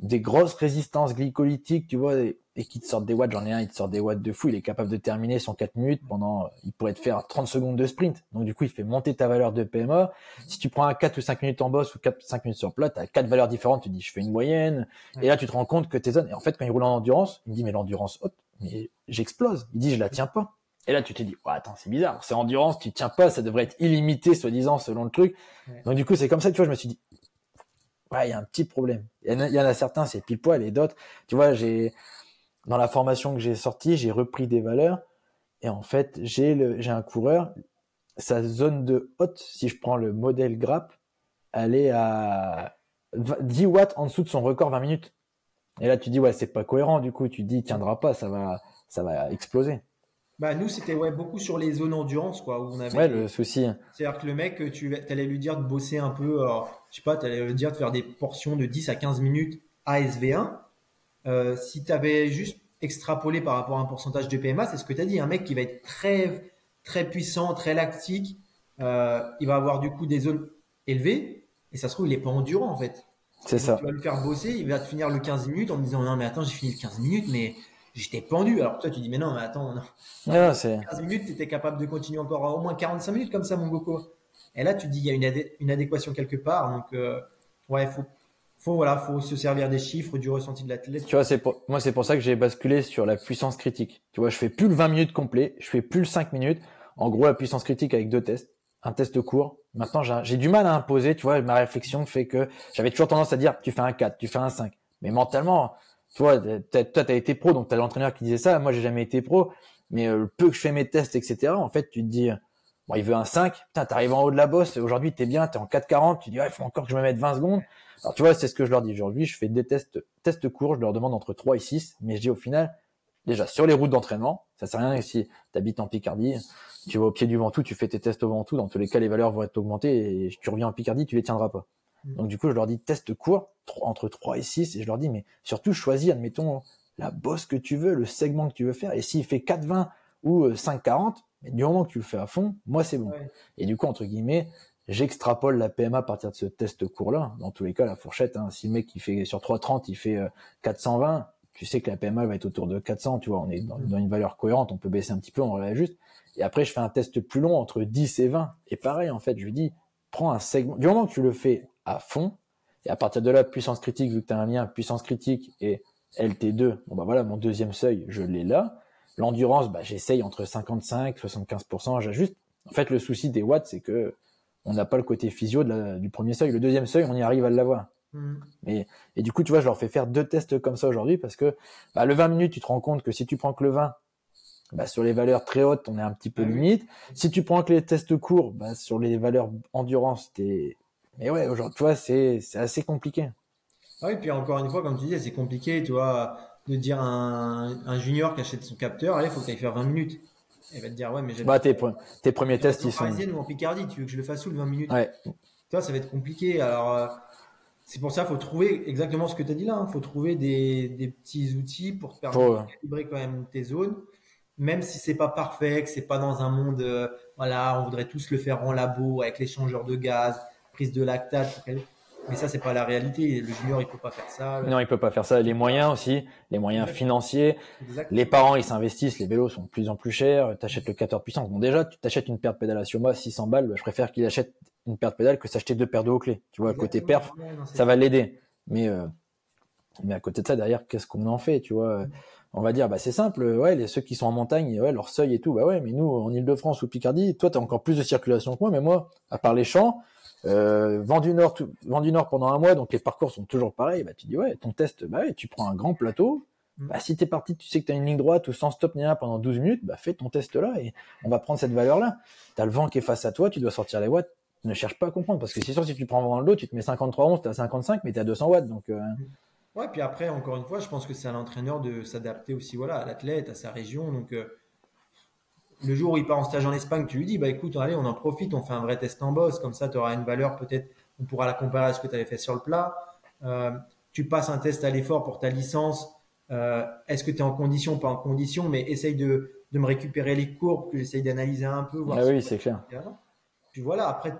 des grosses résistances glycolytiques, tu vois, et, et qui te sortent des watts. J'en ai un, il te sort des watts de fou. Il est capable de terminer son 4 minutes pendant, il pourrait te faire 30 secondes de sprint. Donc, du coup, il fait monter ta valeur de PMA. Si tu prends un 4 ou 5 minutes en boss ou 4 5 minutes sur plat, tu as quatre valeurs différentes. Tu dis, je fais une moyenne. Et là, tu te rends compte que tes zones, et en fait, quand il roule en endurance, il me dit, mais l'endurance haute, mais j'explose. Il dit, je la tiens pas. Et là, tu te dis, oh, attends, c'est bizarre. C'est endurance, tu tiens pas, ça devrait être illimité, soi-disant, selon le truc. Donc, du coup, c'est comme ça, tu vois, je me suis dit, ouais, il y a un petit problème. Il y en a, certains, c'est pile poil, et d'autres, tu vois, j'ai, dans la formation que j'ai sortie, j'ai repris des valeurs, et en fait, j'ai le, j'ai un coureur, sa zone de haute, si je prends le modèle grappe, elle est à 10 watts en dessous de son record 20 minutes. Et là, tu dis, ouais, c'est pas cohérent, du coup, tu dis, il tiendra pas, ça va, ça va exploser. Bah, nous, c'était ouais, beaucoup sur les zones endurance, quoi, où on avait. Ouais, le souci. C'est-à-dire que le mec, tu allais lui dire de bosser un peu, euh, je sais pas, tu allais lui dire de faire des portions de 10 à 15 minutes ASV1. Euh, si tu avais juste extrapolé par rapport à un pourcentage de PMA, c'est ce que tu as dit, un mec qui va être très, très puissant, très lactique, euh, il va avoir du coup des zones élevées, et ça se trouve, il est pas endurant en fait. C'est ça. Tu vas le faire bosser, il va te finir le 15 minutes en disant non, mais attends, j'ai fini le 15 minutes, mais j'étais pendu. Alors toi, tu dis, mais non, mais attends, non. 15 minutes, tu étais capable de continuer encore au moins 45 minutes comme ça, mon Goko. Et là, tu dis, il y a une, une adéquation quelque part. Donc, euh, ouais, faut, faut, voilà, faut se servir des chiffres, du ressenti de l'athlète. Tu vois, c'est pour, moi, c'est pour ça que j'ai basculé sur la puissance critique. Tu vois, je fais plus le 20 minutes complet, je fais plus le 5 minutes. En gros, la puissance critique avec deux tests. Un test court. Maintenant, j'ai du mal à imposer, tu vois, ma réflexion fait que j'avais toujours tendance à dire, tu fais un 4, tu fais un 5. Mais mentalement, tu vois, toi, tu as été pro, donc tu as l'entraîneur qui disait ça. Moi, j'ai jamais été pro, mais euh, peu que je fais mes tests, etc., en fait, tu te dis, bon, il veut un 5, putain, t'arrives en haut de la bosse, aujourd'hui, t'es bien, t'es en 4,40, tu dis, ouais, il faut encore que je me mette 20 secondes. Alors, tu vois, c'est ce que je leur dis aujourd'hui. Je fais des tests, tests courts, je leur demande entre 3 et 6, mais je dis au final, déjà, sur les routes d'entraînement, ça sert à rien si tu habites en Picardie, tu vas au pied du Ventoux, tu fais tes tests au Ventoux, dans tous les cas, les valeurs vont être augmentées et tu reviens en Picardie, tu les tiendras pas. Mm. Donc du coup, je leur dis test court, entre 3 et 6, et je leur dis, mais surtout choisis, admettons, la bosse que tu veux, le segment que tu veux faire, et s'il fait 4,20 ou 5,40, euh, mais du moment que tu le fais à fond, moi c'est bon. Et du coup, entre guillemets, j'extrapole la PMA à partir de ce test court-là. Dans tous les cas, la fourchette, hein, si le mec il fait sur 3,30, il fait 420, euh, tu sais que la PMA va être autour de 400, tu vois, on est dans, mm. dans, une valeur cohérente, on peut baisser un petit peu, on réajuste. Et après, je fais un test plus long entre 10 et 20. Et pareil, en fait, je lui dis, prends un segment. Du moment que tu le fais à fond. Et à partir de là, puissance critique, vu que tu as un lien puissance critique et LT2, bon bah voilà, mon deuxième seuil, je l'ai là. L'endurance, bah, j'essaye entre 55 75%, j'ajuste. En fait, le souci des watts, c'est que on n'a pas le côté physio du premier seuil. Le deuxième seuil, on y arrive à l'avoir. Mmh. Et, et, du coup, tu vois, je leur fais faire deux tests comme ça aujourd'hui parce que bah, le 20 minutes, tu te rends compte que si tu prends que le 20, bah, sur les valeurs très hautes, on est un petit peu ah limite. Si tu prends que les tests courts, bah, sur les valeurs endurance, t'es mais ouais, aujourd'hui, tu vois, c'est, c'est assez compliqué. Ah oui, puis encore une fois, comme tu disais, c'est compliqué, tu vois, de dire à un, un junior qui achète son capteur, allez, il faut que tu ailles faire 20 minutes. Il va te dire, ouais, mais j'ai. Bah, tes, tes premiers tests, ils sont. ou en Picardie, tu veux que je le fasse sous le 20 minutes? Ouais. Tu vois, ça va être compliqué. Alors, euh, c'est pour ça, il faut trouver exactement ce que tu as dit là. Il hein. faut trouver des, des, petits outils pour te permettre de calibrer quand même tes zones. Même si c'est pas parfait, que c'est pas dans un monde, euh, voilà, on voudrait tous le faire en labo avec l'échangeur de gaz, prise de lactate. Mais ça, c'est pas la réalité. Le junior, il peut pas faire ça. Non, il peut pas faire ça. Les moyens aussi, les moyens financiers. Les parents, ils s'investissent. Les vélos sont de plus en plus chers. T'achètes le 14 puissance. Bon, déjà, tu t'achètes une paire de pédales à Sioma, 600 balles. Bah, je préfère qu'il achète une paire de pédales que s'acheter deux paires de hauts clés. Tu vois, à côté perf, ça va l'aider. Mais, euh, mais à côté de ça, derrière, qu'est-ce qu'on en fait, tu vois? On va dire, bah, c'est simple. Ouais, les, ceux qui sont en montagne, ouais, leur seuil et tout. Bah ouais, mais nous, en Ile-de-France ou Picardie, toi, t'as encore plus de circulation que moi. Mais moi, à part les champs, euh, vent du Nord, vent du Nord pendant un mois, donc les parcours sont toujours pareils. Bah tu dis ouais, ton test, bah ouais, tu prends un grand plateau. Mm. Bah si t'es parti, tu sais que t'as une ligne droite ou sans stop ni rien pendant 12 minutes, bah fais ton test là et on va prendre cette valeur là. T'as le vent qui est face à toi, tu dois sortir les watts. Ne cherche pas à comprendre parce que c'est sûr si tu prends vent dans le dos, tu te mets 53 11, t'es à 55, mais t'es à 200 watts donc. Euh... Ouais, puis après encore une fois, je pense que c'est à l'entraîneur de s'adapter aussi voilà à l'athlète, à sa région donc. Euh le jour où il part en stage en Espagne, tu lui dis, bah écoute, allez, on en profite, on fait un vrai test en boss, comme ça tu auras une valeur, peut-être, on pourra la comparer à ce que tu avais fait sur le plat. Euh, tu passes un test à l'effort pour ta licence. Euh, est-ce que tu es en condition, pas en condition, mais essaye de, de me récupérer les courbes, que j'essaye d'analyser un peu. Voir ah oui, c'est clair. Puis voilà, après,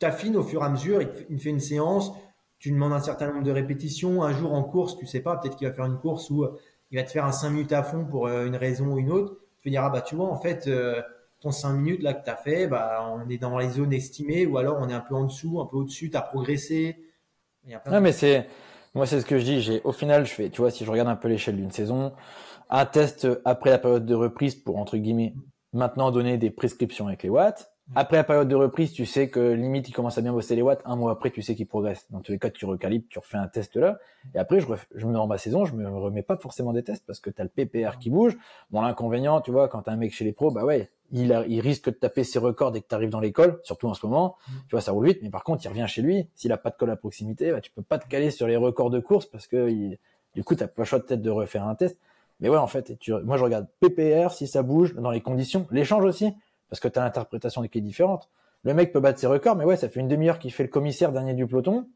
tu affines au fur et à mesure, il, il fait une séance, tu demandes un certain nombre de répétitions. Un jour en course, tu sais pas, peut-être qu'il va faire une course où il va te faire un 5 minutes à fond pour une raison ou une autre. Tu vas dire, ah bah tu vois, en fait, ton 5 minutes là que tu as fait, bah, on est dans les zones estimées ou alors on est un peu en dessous, un peu au-dessus, tu as progressé. non, mais c'est, moi, c'est ce que je dis. J'ai, au final, je fais, tu vois, si je regarde un peu l'échelle d'une saison, un test après la période de reprise pour, entre guillemets, maintenant donner des prescriptions avec les watts. Après la période de reprise, tu sais que limite, il commence à bien bosser les watts. Un mois après, tu sais qu'il progresse. Dans tous les cas, tu recalibres, tu refais un test là. Et après, je, je me dans ma saison, je me remets pas forcément des tests parce que tu as le PPR qui bouge. Bon, l'inconvénient, tu vois, quand tu as un mec chez les pros, bah ouais, il, il risque de taper ses records dès que tu arrives dans l'école, surtout en ce moment. Mm. Tu vois, ça roule vite. Mais par contre, il revient chez lui. S'il a pas de colle à proximité, bah, tu peux pas te caler sur les records de course parce que il, du coup, t'as pas le choix de tête de refaire un test. Mais ouais, en fait, tu, moi, je regarde PPR si ça bouge dans les conditions. L'échange aussi, parce que tu as l'interprétation qui est différente. Le mec peut battre ses records, mais ouais, ça fait une demi-heure qu'il fait le commissaire dernier du peloton.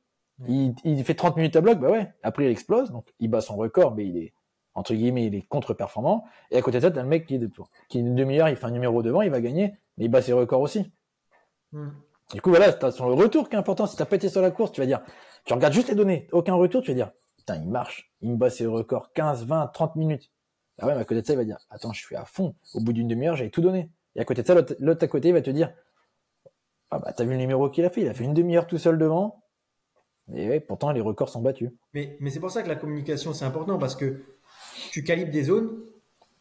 Il, il, fait 30 minutes à bloc, bah ouais. Après, il explose, donc il bat son record, mais il est, entre guillemets, il est contre-performant. Et à côté de ça, t'as le mec qui est, qui est une demi-heure, il fait un numéro devant, il va gagner, mais il bat ses records aussi. Hmm. Du coup, voilà, t'as son retour qui est important. Si t'as pas été sur la course, tu vas dire, tu regardes juste les données, aucun retour, tu vas dire, putain, il marche, il me bat ses records 15, 20, 30 minutes. Ah ouais, mais à côté de ça, il va dire, attends, je suis à fond. Au bout d'une demi-heure, j'avais tout donné. Et à côté de ça, l'autre à côté, va te dire, ah bah t'as vu le numéro qu'il a fait, il a fait une demi-heure tout seul devant. Et pourtant, les records sont battus. Mais, c'est pour ça que la communication, c'est important parce que tu calibres des zones.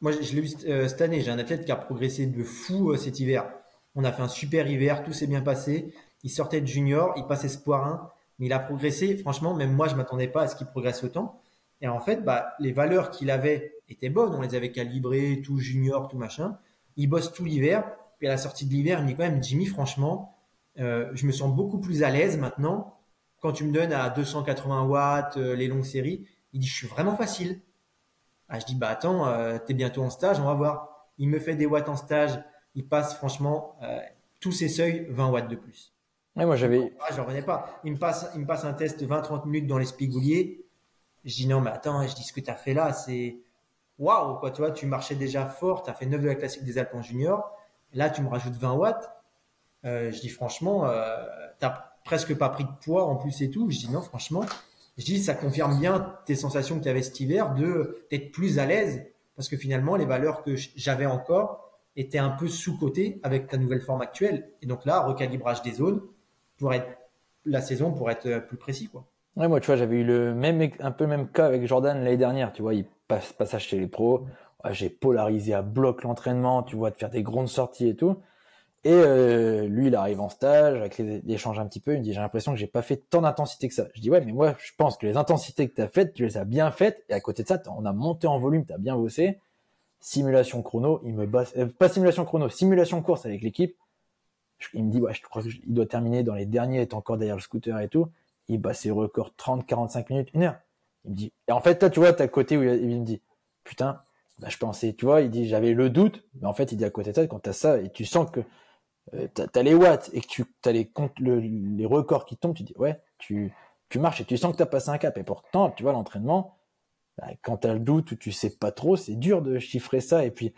Moi, je l'ai vu euh, cette année, j'ai un athlète qui a progressé de fou euh, cet hiver. On a fait un super hiver, tout s'est bien passé. Il sortait de junior, il passe espoir 1, mais il a progressé. Franchement, même moi, je m'attendais pas à ce qu'il progresse autant. Et en fait, bah, les valeurs qu'il avait étaient bonnes. On les avait calibrées, tout junior, tout machin. Il bosse tout l'hiver. Puis à la sortie de l'hiver, il me dit quand même, Jimmy, franchement, euh, je me sens beaucoup plus à l'aise maintenant. Quand tu me donnes à 280 watts les longues séries, il dit, je suis vraiment facile. Ah, je dis, bah attends, euh, tu es bientôt en stage, on va voir. Il me fait des watts en stage, il passe franchement euh, tous ses seuils 20 watts de plus. Ouais, moi j'avais. Ah, je revenais pas. Il me passe, il me passe un test 20-30 minutes dans les spigouliers. Je dis non, mais attends, je dis ce que tu as fait là, c'est waouh, quoi, tu tu marchais déjà fort, tu as fait 9 de la classique des Alpes en junior. Là, tu me rajoutes 20 watts. Euh, je dis franchement, euh, tu presque pas pris de poids en plus et tout. Je dis non, franchement, je dis, ça confirme bien tes sensations que tu avais cet hiver de d'être plus à l'aise parce que finalement, les valeurs que j'avais encore étaient un peu sous-cotées avec ta nouvelle forme actuelle. Et donc là, recalibrage des zones pour être la saison pour être plus précis, quoi. Ouais, moi, tu vois, j'avais eu le même, un peu le même cas avec Jordan l'année dernière. Tu vois, il passe passage chez les pros. J'ai polarisé à bloc l'entraînement, tu vois, de faire des grandes sorties et tout. Et euh, lui, il arrive en stage, avec les, échanges un petit peu, il me dit, j'ai l'impression que j'ai pas fait tant d'intensité que ça. Je dis, ouais, mais moi, je pense que les intensités que tu as faites, tu les as bien faites, et à côté de ça, on a monté en volume, tu as bien bossé. Simulation chrono, il me bat, euh, pas simulation chrono, simulation course avec l'équipe. Il me dit, ouais, je crois qu'il doit terminer dans les derniers, est encore derrière le scooter et tout. Il bat ses records 30, 45 minutes, une heure. Il me dit, et en fait, tu vois, t'as côté où il me dit, putain, bah, je pensais, tu vois, il dit, j'avais le doute, mais en fait, il dit à côté de ça, quand t'as ça, et tu sens que euh, t'as as les watts et que tu as les, les records qui tombent, tu dis ouais, tu, tu marches et tu sens que tu as passé un cap. Et pourtant, tu vois, l'entraînement, bah, quand tu as le doute ou tu sais pas trop, c'est dur de chiffrer ça. Et puis,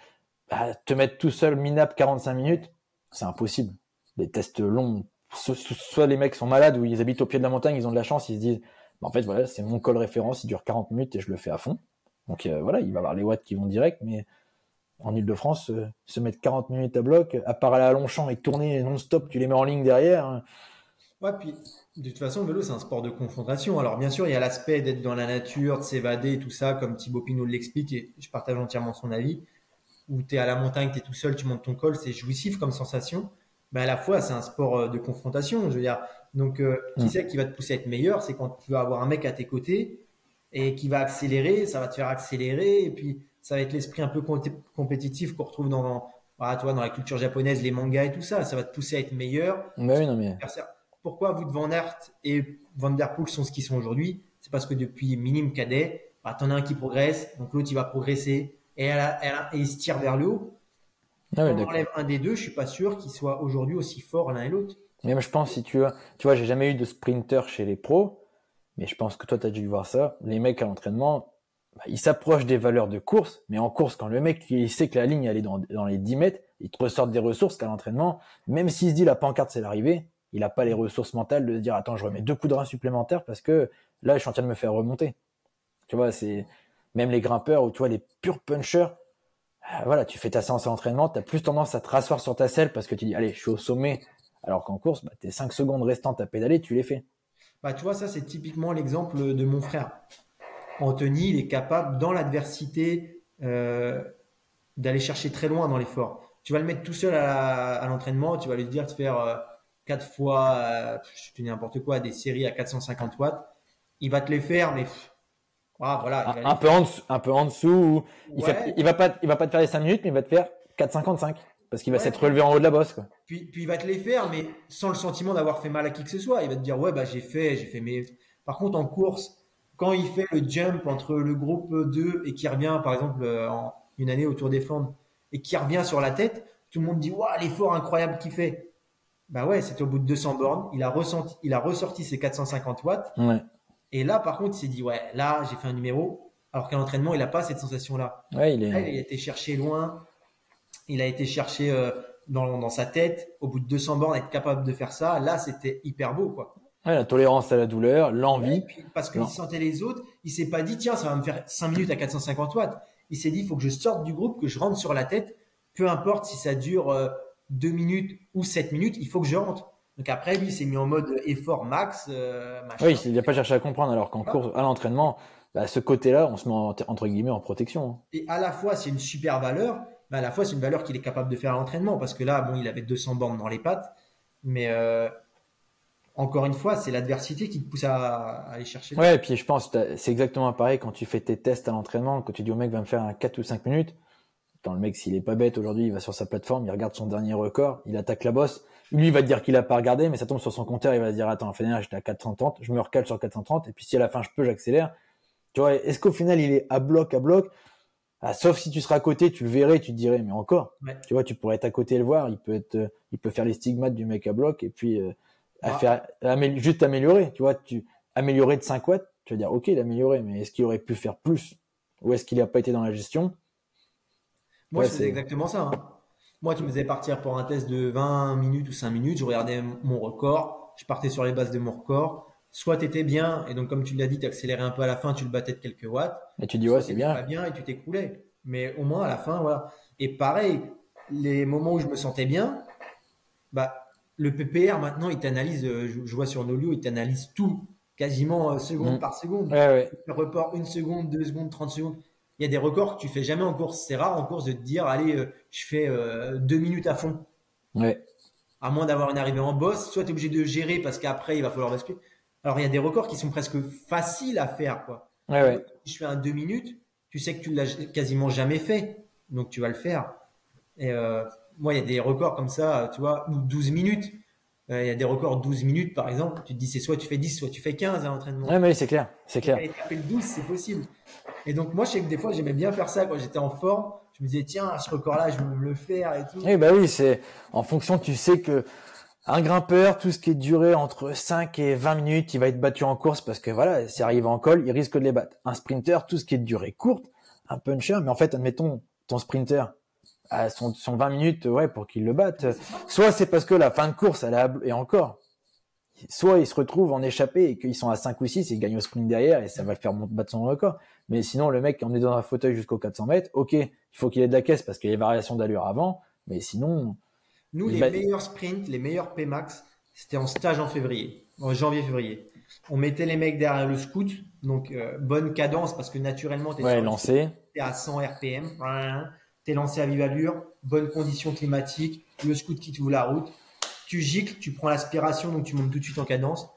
bah, te mettre tout seul minable 45 minutes, c'est impossible. Les tests longs, soit les mecs sont malades ou ils habitent au pied de la montagne, ils ont de la chance, ils se disent, bah, en fait, voilà, c'est mon col référence, il dure 40 minutes et je le fais à fond. Donc euh, voilà, il va avoir les watts qui vont direct, mais en Ile-de-France, euh, se mettre 40 minutes à bloc, à part aller à Longchamp et tourner non-stop, tu les mets en ligne derrière. Hein. Ouais, puis de toute façon, le vélo, c'est un sport de confrontation. Alors, bien sûr, il y a l'aspect d'être dans la nature, de s'évader, tout ça, comme Thibaut Pinot l'explique, et je partage entièrement son avis, où tu es à la montagne, tu es tout seul, tu montes ton col, c'est jouissif comme sensation. Mais à la fois, c'est un sport euh, de confrontation. Je veux dire, donc, euh, qui mm. sait qui va te pousser à être meilleur? C'est quand tu vas avoir un mec à tes côtés et qui va accélérer, ça va te faire accélérer, et puis ça va être l'esprit un peu compétitif qu'on retrouve dans, voilà, toi, dans la culture japonaise, les mangas et tout ça. Ça va te pousser à être meilleur. Mais oui, non, mais... Pourquoi vous de Van Aert et Van Der Poel sont ce qu'ils sont aujourd'hui? C'est parce que depuis minime cadet, bah, tu en as un qui progresse, donc l'autre il va progresser et, elle il se tire vers le haut. Ah on enlève un des deux, je suis pas sûr qu'il soit aujourd'hui aussi fort l'un et l'autre. Mais je pense si tu vois, tu vois, j'ai jamais eu de sprinter chez les pros, mais je pense que toi tu as dû voir ça. Les mecs à l'entraînement, bah, il s'approche des valeurs de course, mais en course, quand le mec il sait que la ligne elle est dans, les 10 mètres, il te ressort des ressources qu'à l'entraînement, même s'il se dit la pancarte c'est l'arrivée, il n'a pas les ressources mentales de se dire attends je remets deux coups de rein supplémentaires parce que là je suis en train de me faire remonter. Tu vois, c'est même les grimpeurs ou tu vois les purs punchers, voilà, tu fais ta séance d'entraînement, tu as plus tendance à te rasseoir sur ta selle parce que tu dis allez, je suis au sommet, alors qu'en course, bah, tes 5 secondes restantes à pédaler, tu les fais. Bah, tu vois, ça, c'est typiquement l'exemple de mon frère. Anthony, il est capable, dans l'adversité, euh, d'aller chercher très loin dans l'effort. Tu vas le mettre tout seul à, l'entraînement, tu vas lui dire de faire euh, 4 fois, euh, je te n'importe quoi, des séries à 450 watts. Il va te les faire, mais ah, voilà, un, peu en dessous, un peu en dessous. Il, fait, il va pas, il va pas te faire les 5 minutes, mais il va te faire 4,55 parce qu'il va s'être relevé en haut de la bosse. Quoi. Puis, puis il va te les faire, mais sans le sentiment d'avoir fait mal à qui que ce soit. Il va te dire ouais bah j'ai fait, j'ai fait mes. Par contre en course, quand il fait le jump entre le groupe 2 et qui revient par exemple euh, en une année autour des Flandres et qui revient sur la tête, tout le monde dit waouh l'effort incroyable qu'il fait. Bah ouais, c'était au bout de 200 bornes. Il a ressenti, il a ressorti ses 450 watts. Ouais. Et là, par contre, il s'est dit, ouais, là, j'ai fait un numéro. Alors qu'à l'entraînement, il n'a pas cette sensation-là. Ouais, il, est... il a été chercher loin. Il a été chercher euh, dans, dans, sa tête. Au bout de 200 bornes, être capable de faire ça. Là, c'était hyper beau, quoi. Ouais, la tolérance à la douleur, l'envie. parce qu'il sentait les autres. Il s'est pas dit, tiens, ça va me faire 5 minutes à 450 watts. Il s'est dit, il faut que je sorte du groupe, que je rentre sur la tête. Peu importe si ça dure 2 euh, minutes ou 7 minutes, il faut que je rentre. Donc après, lui, il s'est mis en mode effort max. Euh, oui, il n'a pas cherché à comprendre, alors qu'en cours, à l'entraînement, bah, ce côté-là, on se met entre guillemets en protection. Hein. Et à la fois, c'est une super valeur, mais à la fois, c'est une valeur qu'il est capable de faire à l'entraînement, parce que là, bon, il avait 200 bornes dans les pattes, mais euh, encore une fois, c'est l'adversité qui te pousse à, aller chercher. Ouais, et puis je pense, c'est exactement pareil quand tu fais tes tests à l'entraînement, quand tu dis au mec, va me faire un 4 ou 5 minutes. Quand le mec, s'il est pas bête aujourd'hui, il va sur sa plateforme, il regarde son dernier record, il attaque la bosse lui, il va te dire qu'il a pas regardé, mais ça tombe sur son compteur, il va se dire, attends, fin j'étais à 430, je me recale sur 430, et puis si à la fin je peux, j'accélère. Tu vois, est-ce qu'au final, il est à bloc, à bloc? Ah, sauf si tu seras à côté, tu le verrais, tu te dirais, mais encore. Tu vois, tu pourrais être à côté et le voir, il peut être, il peut faire les stigmates du mec à bloc, et puis, euh, à ah. faire, juste améliorer, tu vois, tu, améliorer de 5 watts, tu vas dire, ok, il a amélioré, mais est-ce qu'il aurait pu faire plus? Ou est-ce qu'il n'a pas été dans la gestion? Moi, c'est exactement ça. Hein. Moi, tu me faisais partir pour un test de 20 minutes ou 5 minutes, je regardais mon record, je partais sur les bases de mon record. Soit tu étais bien, et donc comme tu l'as dit, tu accélérais un peu à la fin, tu le battais de quelques watts. Et tu dis, ouais, c'est bien. Pas bien et tu t'écroulais. Mais au moins, à la fin, voilà. Et pareil, les moments où je me sentais bien, bah, le PPR, maintenant, il t'analyse, euh, je, vois sur Nolio, il t'analyse tout, quasiment euh, seconde mm. par seconde. Ouais, ouais. Le report, une seconde, deux secondes, 30 secondes il y a des records que tu fais jamais en course. C'est rare en course de te dire, allez, euh, je fais euh, deux minutes à fond. Ouais. À moins d'avoir une arrivée en boss, soit tu es obligé de gérer parce qu'après, il va falloir basculer. Alors, il y a des records qui sont presque faciles à faire, quoi. Ouais, ouais. Je fais un deux minutes, tu sais que tu l'as quasiment jamais fait, donc tu vas le faire. Et euh, moi, il y a des records comme ça, tu vois, ou 12 minutes. Il y a des records 12 minutes, par exemple. Tu te dis, c'est soit tu fais 10, soit tu fais 15 à l'entraînement. Ouais, mais c'est clair, c'est clair. Et taper le 12, c'est possible. Et donc, moi, je sais que des fois, j'aimais bien faire ça quand j'étais en forme. Je me disais, tiens, ce record-là, je vais me le faire et tout. Eh bah oui, c'est en fonction, tu sais que un grimpeur, tout ce qui est duré entre 5 et 20 minutes, il va être battu en course parce que voilà, s'il arrive en col, il risque de les battre. Un sprinter, tout ce qui est durée courte, un puncher, mais en fait, admettons, ton sprinter, à son, son 20 minutes, ouais, pour qu'il le batte. Soit c'est parce que la fin de course, elle a, et encore, soit ils se retrouvent en échappée et qu'ils sont à 5 ou 6 et ils gagnent au sprint derrière et ça va le faire battre son record. Mais sinon, le mec, on est dans un fauteuil jusqu'au 400 mètres, ok, il faut qu'il ait de la caisse parce qu'il y a des variations d'allure avant, mais sinon. Nous, les meilleurs sprints, les meilleurs Pmax, c'était en stage en février, en janvier-février. On mettait les mecs derrière le scoot, donc euh, bonne cadence parce que naturellement, tu es, lancé. à 100 RPM, tu es lancé à vive allure, bonne condition climatique, le scoot qui t'ouvre la route, tu gicles, tu prends l'aspiration, donc tu montes tout de suite en cadence.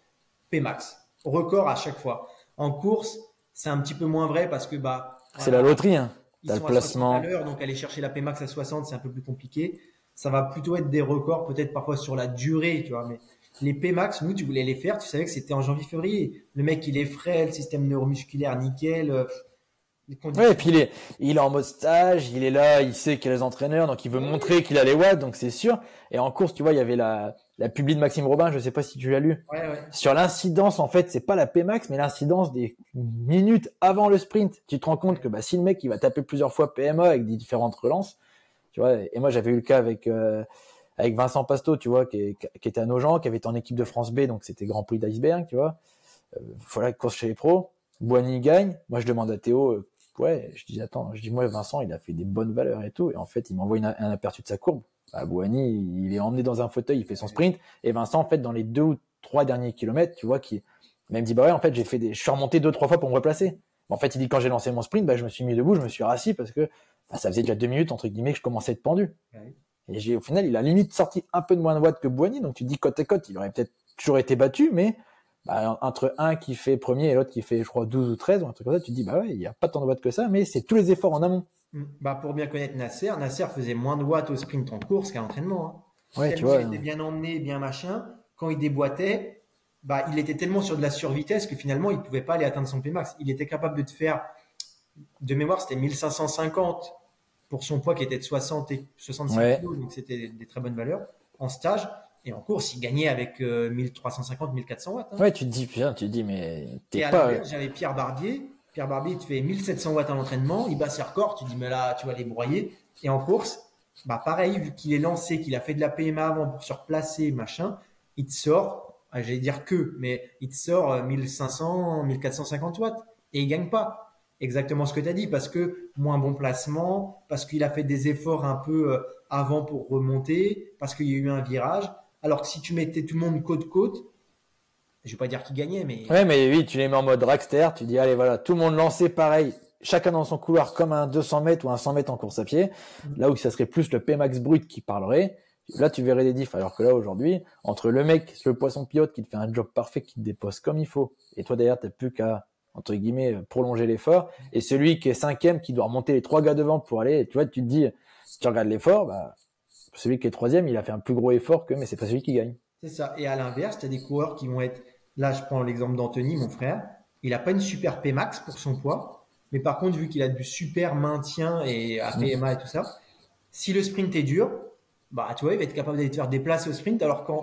Pmax. Record à chaque fois. En course, c'est un petit peu moins vrai parce que bah. C'est la loterie, hein. Ils le placement. À donc aller chercher la Pmax à 60, c'est un peu plus compliqué. Ça va plutôt être des records, peut-être parfois sur la durée, tu vois. Mais les Pmax, nous, tu voulais les faire, tu savais que c'était en janvier-février. Le mec, il est frais, le système neuromusculaire nickel. Euh, Ouais, et puis il est, il est en mode stage, il est là, il sait qu'il y a les entraîneurs, donc il veut montrer qu'il a les watts, donc c'est sûr. Et en course, tu vois, il y avait la, la publi de Maxime Robin, je sais pas si tu l'as lu. Ouais, ouais. Sur l'incidence, en fait, c'est pas la Pmax, mais l'incidence des minutes avant le sprint. Tu te rends compte que bah, si le mec il va taper plusieurs fois PMA avec des différentes relances, tu vois. Et moi j'avais eu le cas avec euh, avec Vincent Pasto, tu vois, qui, qui était à Nogent, qui avait été en équipe de France B, donc c'était Grand Prix d'iceberg, tu vois. Euh, voilà, course chez les pros. Boigny gagne. Moi je demande à Théo, euh, ouais, je dis, attends, je dis, moi, Vincent, il a fait des bonnes valeurs et tout. Et en fait, il m'envoie un aperçu de sa courbe. Bah, Bouhani, il est emmené dans un fauteuil, il fait son sprint. Et Vincent, en fait, dans les deux ou trois derniers kilomètres, tu vois, qui, il me dit, bah ouais, en fait, j'ai fait des, je suis remonté deux, trois fois pour me replacer. En fait, il dit, quand j'ai lancé mon sprint, bah, je me suis mis debout, je me suis rassis parce que bah, ça faisait déjà deux minutes, entre guillemets, que je commençais à être pendu. Et j'ai, au final, il a limite sorti un peu de moins de watts que Bouhani. Donc, tu dis côte à côte, il aurait peut-être toujours été battu, mais bah, entre un qui fait premier et l'autre qui fait, je crois, 12 ou 13 ou un truc comme ça, tu te dis, bah ouais, il n'y a pas tant de watts que ça, mais c'est tous les efforts en amont. Mm. Bah, pour bien connaître Nasser, Nasser faisait moins de watts au sprint en course qu'à l'entraînement. Hein. Ouais, tu vois. Il était bien emmené, bien machin. Quand il déboîtait, bah, il était tellement sur de la survitesse que finalement, il ne pouvait pas aller atteindre son Pmax. Il était capable de te faire, de mémoire, c'était 1550 pour son poids qui était de 60 et 65 kg, donc c'était des très bonnes valeurs en stage. Et en course, il gagnait avec 1350, euh, 1400 watts. Hein. Ouais, tu te dis, putain, tu te dis, mais t'es pas. J'avais Pierre Barbier. Pierre Barbier, il te fait 1700 watts à l'entraînement, il bat ses records, tu dis, mais là, tu vas les broyer. Et en course, bah pareil, vu qu'il est lancé, qu'il a fait de la PMA avant pour se replacer, machin, il te sort, ah, j'allais dire que, mais il te sort 1500, euh, 1450 watts. Et il gagne pas exactement ce que tu as dit, parce que moins bon placement, parce qu'il a fait des efforts un peu euh, avant pour remonter, parce qu'il y a eu un virage. Alors que si tu mettais tout le monde côte-côte, je vais pas dire qu'il gagnait, mais. Ouais, mais oui, tu les mets en mode dragster, tu dis, allez, voilà, tout le monde lancé pareil, chacun dans son couloir comme un 200 mètres ou un 100 mètres en course à pied, mm. là où ça serait plus le Pmax brut qui parlerait. Là, tu verrais des diffs. Alors que là, aujourd'hui, entre le mec, le poisson pilote qui te fait un job parfait, qui te dépose comme il faut, et toi, d'ailleurs, t'as plus qu'à, entre guillemets, prolonger l'effort, et celui qui est cinquième, qui doit remonter les trois gars devant pour aller, tu vois, tu te dis, si tu regardes l'effort, bah, celui qui est troisième, il a fait un plus gros effort que, mais c'est pas celui qui gagne. C'est ça. Et à l'inverse, tu as des coureurs qui vont être, là, je prends l'exemple d'Anthony, mon frère. Il a pas une super Pmax pour son poids. Mais par contre, vu qu'il a du super maintien et à PMA et tout ça, si le sprint est dur, bah, tu vois, il va être capable de te faire déplacer au sprint. Alors qu'à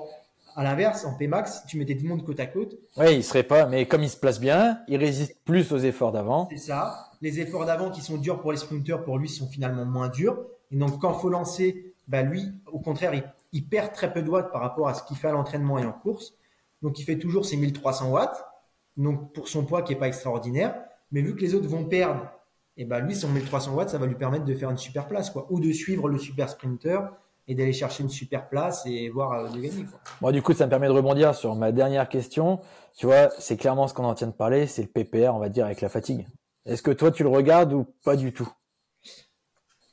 à l'inverse, en Pmax, tu mettais tout le monde côte à côte. Oui, il serait pas, mais comme il se place bien, il résiste plus aux efforts d'avant. C'est ça. Les efforts d'avant qui sont durs pour les sprinteurs, pour lui, sont finalement moins durs. Et donc, quand faut lancer bah lui, au contraire, il, perd très peu de watts par rapport à ce qu'il fait à l'entraînement et en course. Donc, il fait toujours ses 1300 watts. Donc, pour son poids qui est pas extraordinaire. Mais vu que les autres vont perdre, et eh ben lui, son 1300 watts, ça va lui permettre de faire une super place, quoi. Ou de suivre le super sprinter et d'aller chercher une super place et voir euh, de gagner, quoi. Bon, du coup, ça me permet de rebondir sur ma dernière question. Tu vois, c'est clairement ce qu'on en tient de parler, c'est le PPR, on va dire, avec la fatigue. Est-ce que toi, tu le regardes ou pas du tout?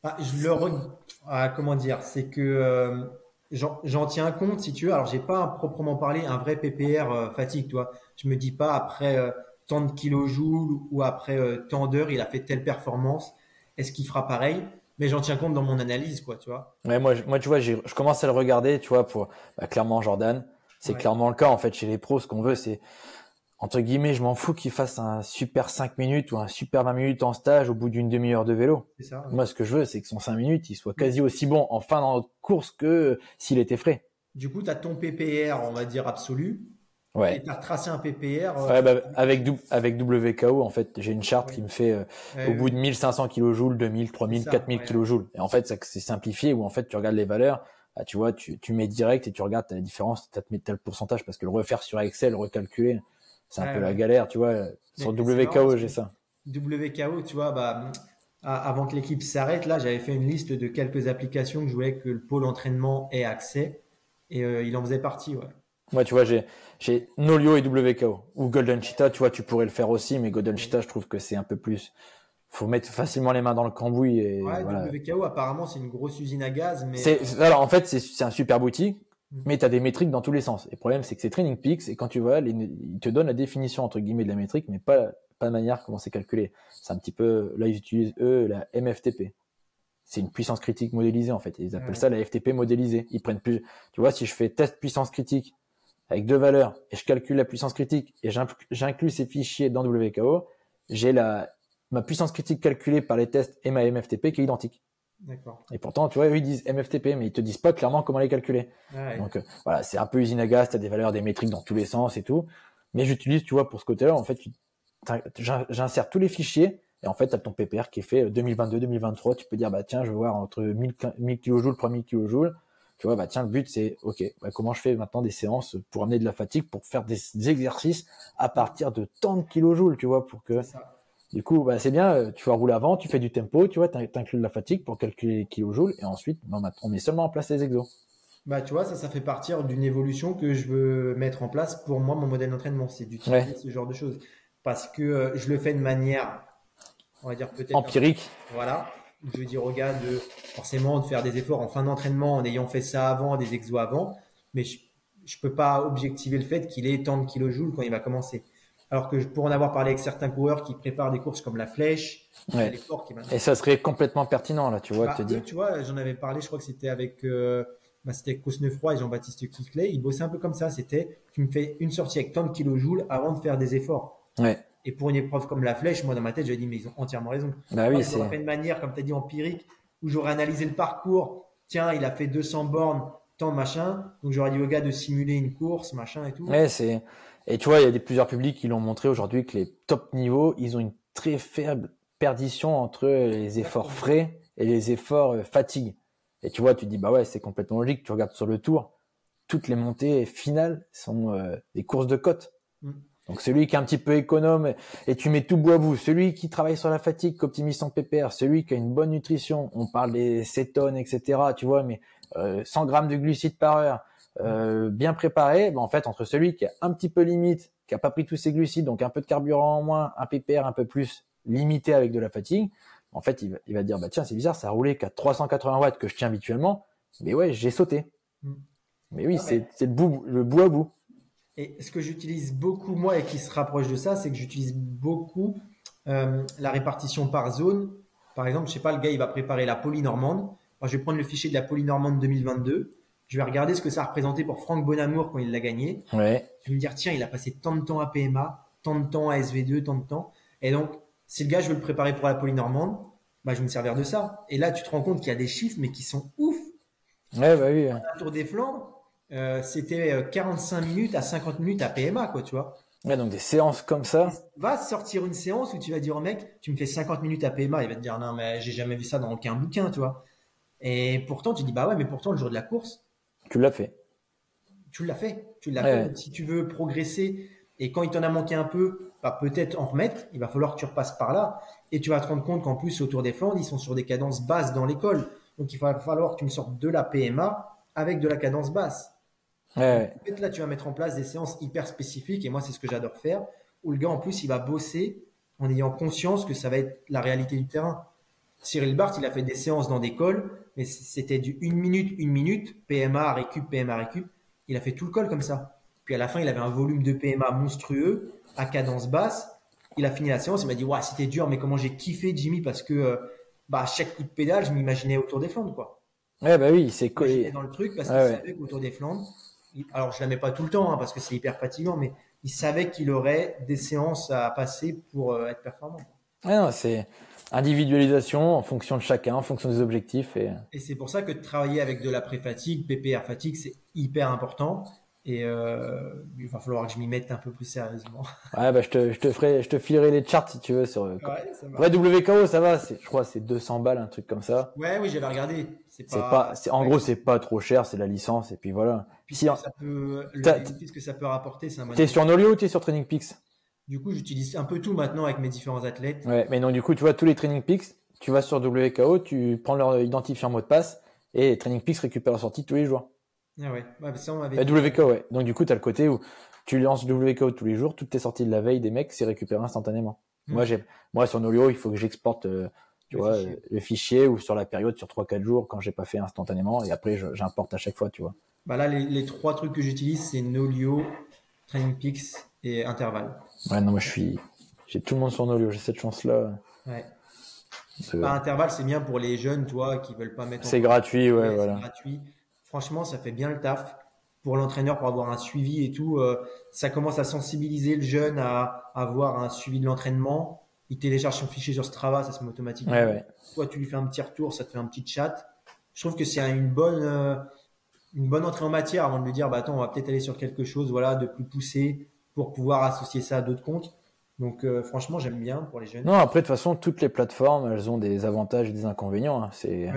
Ah, je le regarde ah, comment dire, c'est que euh, j'en tiens compte si tu veux. Alors, j'ai pas proprement parlé un vrai PPR euh, fatigue, toi. Je me dis pas après euh, tant de kilojoules ou après tant d'heures, il a fait telle performance. Est-ce qu'il fera pareil? Mais j'en tiens compte dans mon analyse, quoi, tu vois. Ouais, moi, moi, tu vois, je commence à le regarder, tu vois, pour bah, clairement Jordan. C'est clairement le cas en fait chez les pros. Ce qu'on veut, c'est entre guillemets, je m'en fous qu'il fasse un super 5 minutes ou un super 20 minutes en stage au bout d'une demi-heure de vélo. Ça, Moi, ce que je veux, c'est que son 5 minutes, il soit quasi aussi bon en fin de course que s'il était frais. Du coup, tu as ton PPR, on va dire absolu. Ouais. Et tu as tracé un PPR. Euh, ouais, bah, avec, avec WKO, en fait, j'ai une charte qui me fait euh, au bout de 1500 kJ, 2000, 3000, 4000 kJ. Et en fait, c'est simplifié où en fait, tu regardes les valeurs. Bah, tu vois, tu, tu mets direct et tu regardes, tu as la différence, tu as tel pourcentage parce que le refaire sur Excel, recalculer, c'est un peu la galère, tu vois. Sur WKO, j'ai ça. WKO, tu vois, bah, avant que l'équipe s'arrête, là, j'avais fait une liste de quelques applications que je voulais que le pôle entraînement ait accès. Et euh, il en faisait partie, ouais. Moi, tu vois, j'ai, j'ai Nolio et WKO. Ou Golden Cheetah, tu vois, tu pourrais le faire aussi, mais Golden Cheetah, je trouve que c'est un peu plus. Faut mettre facilement les mains dans le cambouis et. Ouais, WKO, apparemment, c'est une grosse usine à gaz, mais. alors, en fait, c'est, c'est un super outil Mm. Mais tu as des métriques dans tous les sens. Et le problème, c'est que c'est Training Peaks, et quand tu vois, ils te donnent la définition, entre guillemets, de la métrique, mais pas, pas de manière comment c'est calculé. C'est un petit peu, là, ils utilisent, eux, la MFTP. C'est une puissance critique modélisée, en fait. Ils appellent ça la FTP modélisée. Ils prennent plus, tu vois, si je fais test puissance critique avec deux valeurs, et je calcule la puissance critique, et j'inclus ces fichiers dans WKO, j'ai la, ma puissance critique calculée par les tests et ma MFTP qui est identique. Et pourtant, tu vois, eux, ils disent MFTP, mais ils te disent pas clairement comment les calculer. Donc, euh, voilà, c'est un peu usine à gaz, t'as des valeurs, des métriques dans tous les sens et tout. Mais j'utilise, tu vois, pour ce côté-là, en fait, j'insère tous les fichiers, et en fait, t'as ton PPR qui est fait 2022-2023. Euh, tu peux dire, bah, tiens, je veux voir entre 1000, 1000 kJ, 3000 kJ. Tu vois, bah, tiens, le but, c'est, OK, bah, comment je fais maintenant des séances pour amener de la fatigue, pour faire des, exercices à partir de tant de kilojoules, tu vois, pour que, Du coup, bah, c'est bien, euh, tu vas rouler avant, tu fais du tempo, tu vois, t'inclus de la fatigue pour calculer les kilojoules, et ensuite, on met seulement en place les exos. Bah, tu vois, ça, ça fait partir d'une évolution que je veux mettre en place pour moi, mon modèle d'entraînement, c'est d'utiliser ce genre de choses. Parce que euh, je le fais de manière, on va dire peut-être. Empirique. Voilà. Je veux dire au gars de forcément de faire des efforts en fin d'entraînement en ayant fait ça avant, des exos avant, mais je, je peux pas objectiver le fait qu'il ait tant de kilojoules quand il va commencer. Alors que pour en avoir parlé avec certains coureurs qui préparent des courses comme la flèche, ouais. et ça serait complètement pertinent là, tu vois, bah, te dire. Tu vois, j'en avais parlé, je crois que c'était avec, euh, bah, c'était Cosnefroy et Jean-Baptiste Kickley. Ils bossaient un peu comme ça. C'était, tu me fais une sortie avec tant de kilojoules avant de faire des efforts. Ouais. Et pour une épreuve comme la flèche, moi dans ma tête, j'avais dit mais ils ont entièrement raison. Bah oui, c'est une manière, comme tu as dit, empirique, où j'aurais analysé le parcours. Tiens, il a fait 200 bornes, tant machin. Donc j'aurais dit au gars de simuler une course, machin et tout. Ouais, c'est et tu vois, il y a des, plusieurs publics qui l'ont montré aujourd'hui que les top niveaux, ils ont une très faible perdition entre les efforts frais et les efforts euh, fatigue. Et tu vois, tu dis, bah ouais, c'est complètement logique. Tu regardes sur le tour, toutes les montées finales sont euh, des courses de côte. Mm. Donc celui qui est un petit peu économe et tu mets tout bout à bout, celui qui travaille sur la fatigue, qui optimise son PPR, celui qui a une bonne nutrition, on parle des cétones, etc. Tu vois, mais 100 euh, grammes de glucides par heure, euh, bien préparé, en fait, entre celui qui est un petit peu limite, qui a pas pris tous ses glucides, donc un peu de carburant en moins, un PPR un peu plus limité avec de la fatigue, en fait, il va, il va dire, bah tiens, c'est bizarre, ça a roulé qu'à 380 watts que je tiens habituellement, mais ouais, j'ai sauté. Mm. Mais oui, c'est le bout, le bout à bout. Et ce que j'utilise beaucoup, moi, et qui se rapproche de ça, c'est que j'utilise beaucoup euh, la répartition par zone. Par exemple, je sais pas, le gars, il va préparer la polynormande. Moi, je vais prendre le fichier de la polynormande 2022 je vais regarder ce que ça a représenté pour Franck Bonamour quand il l'a gagné. Ouais. Je vais me dire, tiens, il a passé tant de temps à PMA, tant de temps à SV2, tant de temps. Et donc, si le gars, je veux le préparer pour la polynormande, bah, je vais me servir de ça. Et là, tu te rends compte qu'il y a des chiffres, mais qui sont ouf. Ouais, bah oui. Tour des Flandres, euh, c'était 45 euh, minutes à 50 minutes à PMA, quoi, tu vois. Ouais, donc des séances comme ça. Va sortir une séance où tu vas dire au mec, tu me fais 50 minutes à PMA. Il va te dire, non, mais j'ai jamais vu ça dans aucun bouquin, tu vois. Et pourtant, tu dis, bah ouais, mais pourtant, le jour de la course, tu l'as fait. Tu l'as fait. Tu l'as fait. Si tu veux progresser et quand il t'en a manqué un peu, bah, peut-être en remettre, il va falloir que tu repasses par là. Et tu vas te rendre compte qu'en plus, autour des Flandres, ils sont sur des cadences basses dans l'école. Donc il va falloir que tu me sortes de la PMA avec de la cadence basse. Ouais. là, tu vas mettre en place des séances hyper spécifiques. Et moi, c'est ce que j'adore faire. Où le gars, en plus, il va bosser en ayant conscience que ça va être la réalité du terrain. Cyril Barthes, il a fait des séances dans des cols mais c'était du une minute, une minute, PMA, récup, PMA, récup. Il a fait tout le col comme ça. Puis à la fin, il avait un volume de PMA monstrueux, à cadence basse. Il a fini la séance, il m'a dit, ouais, c'était dur, mais comment j'ai kiffé Jimmy parce que, euh, bah, à chaque coup de pédale, je m'imaginais autour des Flandres, quoi. Ouais, bah oui, c'est collé. dans le truc parce qu'il savait qu'autour des Flandres, alors je la mets pas tout le temps, hein, parce que c'est hyper fatigant, mais il savait qu'il aurait des séances à passer pour euh, être performant. Ouais, non, c'est, individualisation en fonction de chacun, en fonction des objectifs. Et, et c'est pour ça que de travailler avec de la pré-fatigue, PPR fatigue, c'est hyper important. Et euh, il va falloir que je m'y mette un peu plus sérieusement. (laughs) Ouais, bah, je te, je te ferai, je te filerai les charts si tu veux sur. Ouais, ça WKO, ça va. Je crois c'est 200 balles, un truc comme ça. Ouais, oui, j'avais regardé. C'est pas. pas en gros, c'est pas trop cher, c'est la licence et puis voilà. Puis si, ça peut, le que ça peut rapporter, c'est un. T'es sur Nolio ou t'es sur Training Peaks? Du coup, j'utilise un peu tout maintenant avec mes différents athlètes. Ouais, mais non, du coup, tu vois, tous les Training Peaks, tu vas sur WKO, tu prends leur identifiant mot de passe et Training Peaks récupère la sortie tous les jours. Ah ouais, ouais ça on avait. WKO, ouais. Donc du coup, tu as le côté où tu lances WKO tous les jours, toutes tes sorties de la veille des mecs, c'est récupéré instantanément. Moi, j'ai, moi, sur Nolio, il faut que j'exporte, euh, tu le vois, fichier. le fichier ou sur la période sur 3-4 jours quand j'ai pas fait instantanément et après, j'importe à chaque fois, tu vois. Bah là, les, les trois trucs que j'utilise, c'est Nolio, Training Peaks et Intervalle. Ouais, non, moi je suis. J'ai tout le monde sur Nolio, j'ai cette chance-là. Ouais. Bah, intervalle, c'est bien pour les jeunes, toi, qui veulent pas mettre. C'est gratuit, ouais, voilà. C'est gratuit. Franchement, ça fait bien le taf pour l'entraîneur pour avoir un suivi et tout. Euh, ça commence à sensibiliser le jeune à, avoir un suivi de l'entraînement. Il télécharge son fichier sur Strava, ça se met automatiquement. Ouais, ouais. Toi, tu lui fais un petit retour, ça te fait un petit chat. Je trouve que c'est une bonne, euh, une bonne entrée en matière avant de lui dire, bah attends, on va peut-être aller sur quelque chose, voilà, de plus poussé, pour pouvoir associer ça à d'autres comptes. Donc euh, franchement, j'aime bien pour les jeunes. Non, après de toute façon, toutes les plateformes, elles ont des avantages et des inconvénients. Hein. C'est,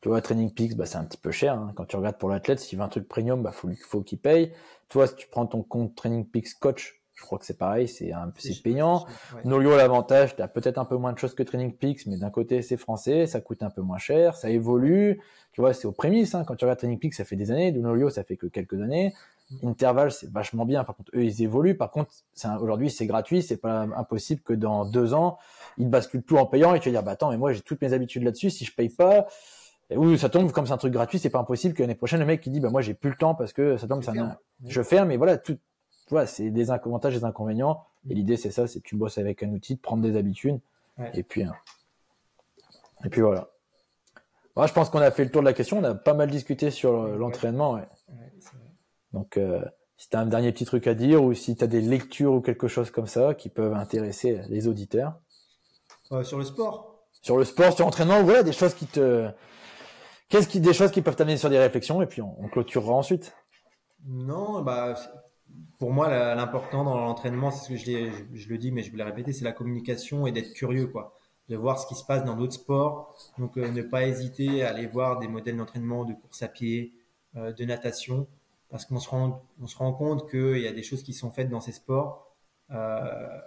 tu vois, Training Peaks, bah, c'est un petit peu cher. Hein. Quand tu regardes pour l'athlète, s'il veut un truc premium, bah faut, faut qu'il paye. Toi, si tu prends ton compte Training Peaks Coach, je crois que c'est pareil, c'est un c'est payant. Ouais. Nolio l'avantage, tu as peut-être un peu moins de choses que Training Peaks, mais d'un côté c'est français, ça coûte un peu moins cher, ça évolue. Tu vois, c'est aux prémices. Hein. Quand tu regardes Training Peaks, ça fait des années. Nolio, ça fait que quelques années. Mm. Interval, c'est vachement bien. Par contre, eux, ils évoluent. Par contre, aujourd'hui, c'est gratuit. C'est pas impossible que dans deux ans, ils basculent tout en payant et tu vas dire, bah attends, mais moi j'ai toutes mes habitudes là-dessus. Si je paye pas, ou ça tombe comme c'est un truc gratuit, c'est pas impossible que l'année prochaine le mec qui dit, bah moi j'ai plus le temps parce que ça tombe, ça je ferme. Mais voilà, tout, vois, c'est des avantages des inconvénients. Et l'idée, c'est ça, c'est que tu bosses avec un outil, de prendre des habitudes. Et puis, hein. et puis voilà. Moi, je pense qu'on a fait le tour de la question. On a pas mal discuté sur l'entraînement. Donc, euh, si tu as un dernier petit truc à dire ou si tu as des lectures ou quelque chose comme ça qui peuvent intéresser les auditeurs. Euh, sur le sport Sur le sport, sur l'entraînement, voilà, des choses qui te. Qu'est-ce qui, des choses qui peuvent t'amener sur des réflexions et puis on, on clôturera ensuite. Non, bah, pour moi, l'important dans l'entraînement, c'est ce que je, je, le dis, mais je le répéter, c'est la communication et d'être curieux, quoi. De voir ce qui se passe dans d'autres sports. Donc, euh, ne pas hésiter à aller voir des modèles d'entraînement de course à pied, euh, de natation, parce qu'on se rend, on se rend compte qu'il y a des choses qui sont faites dans ces sports euh,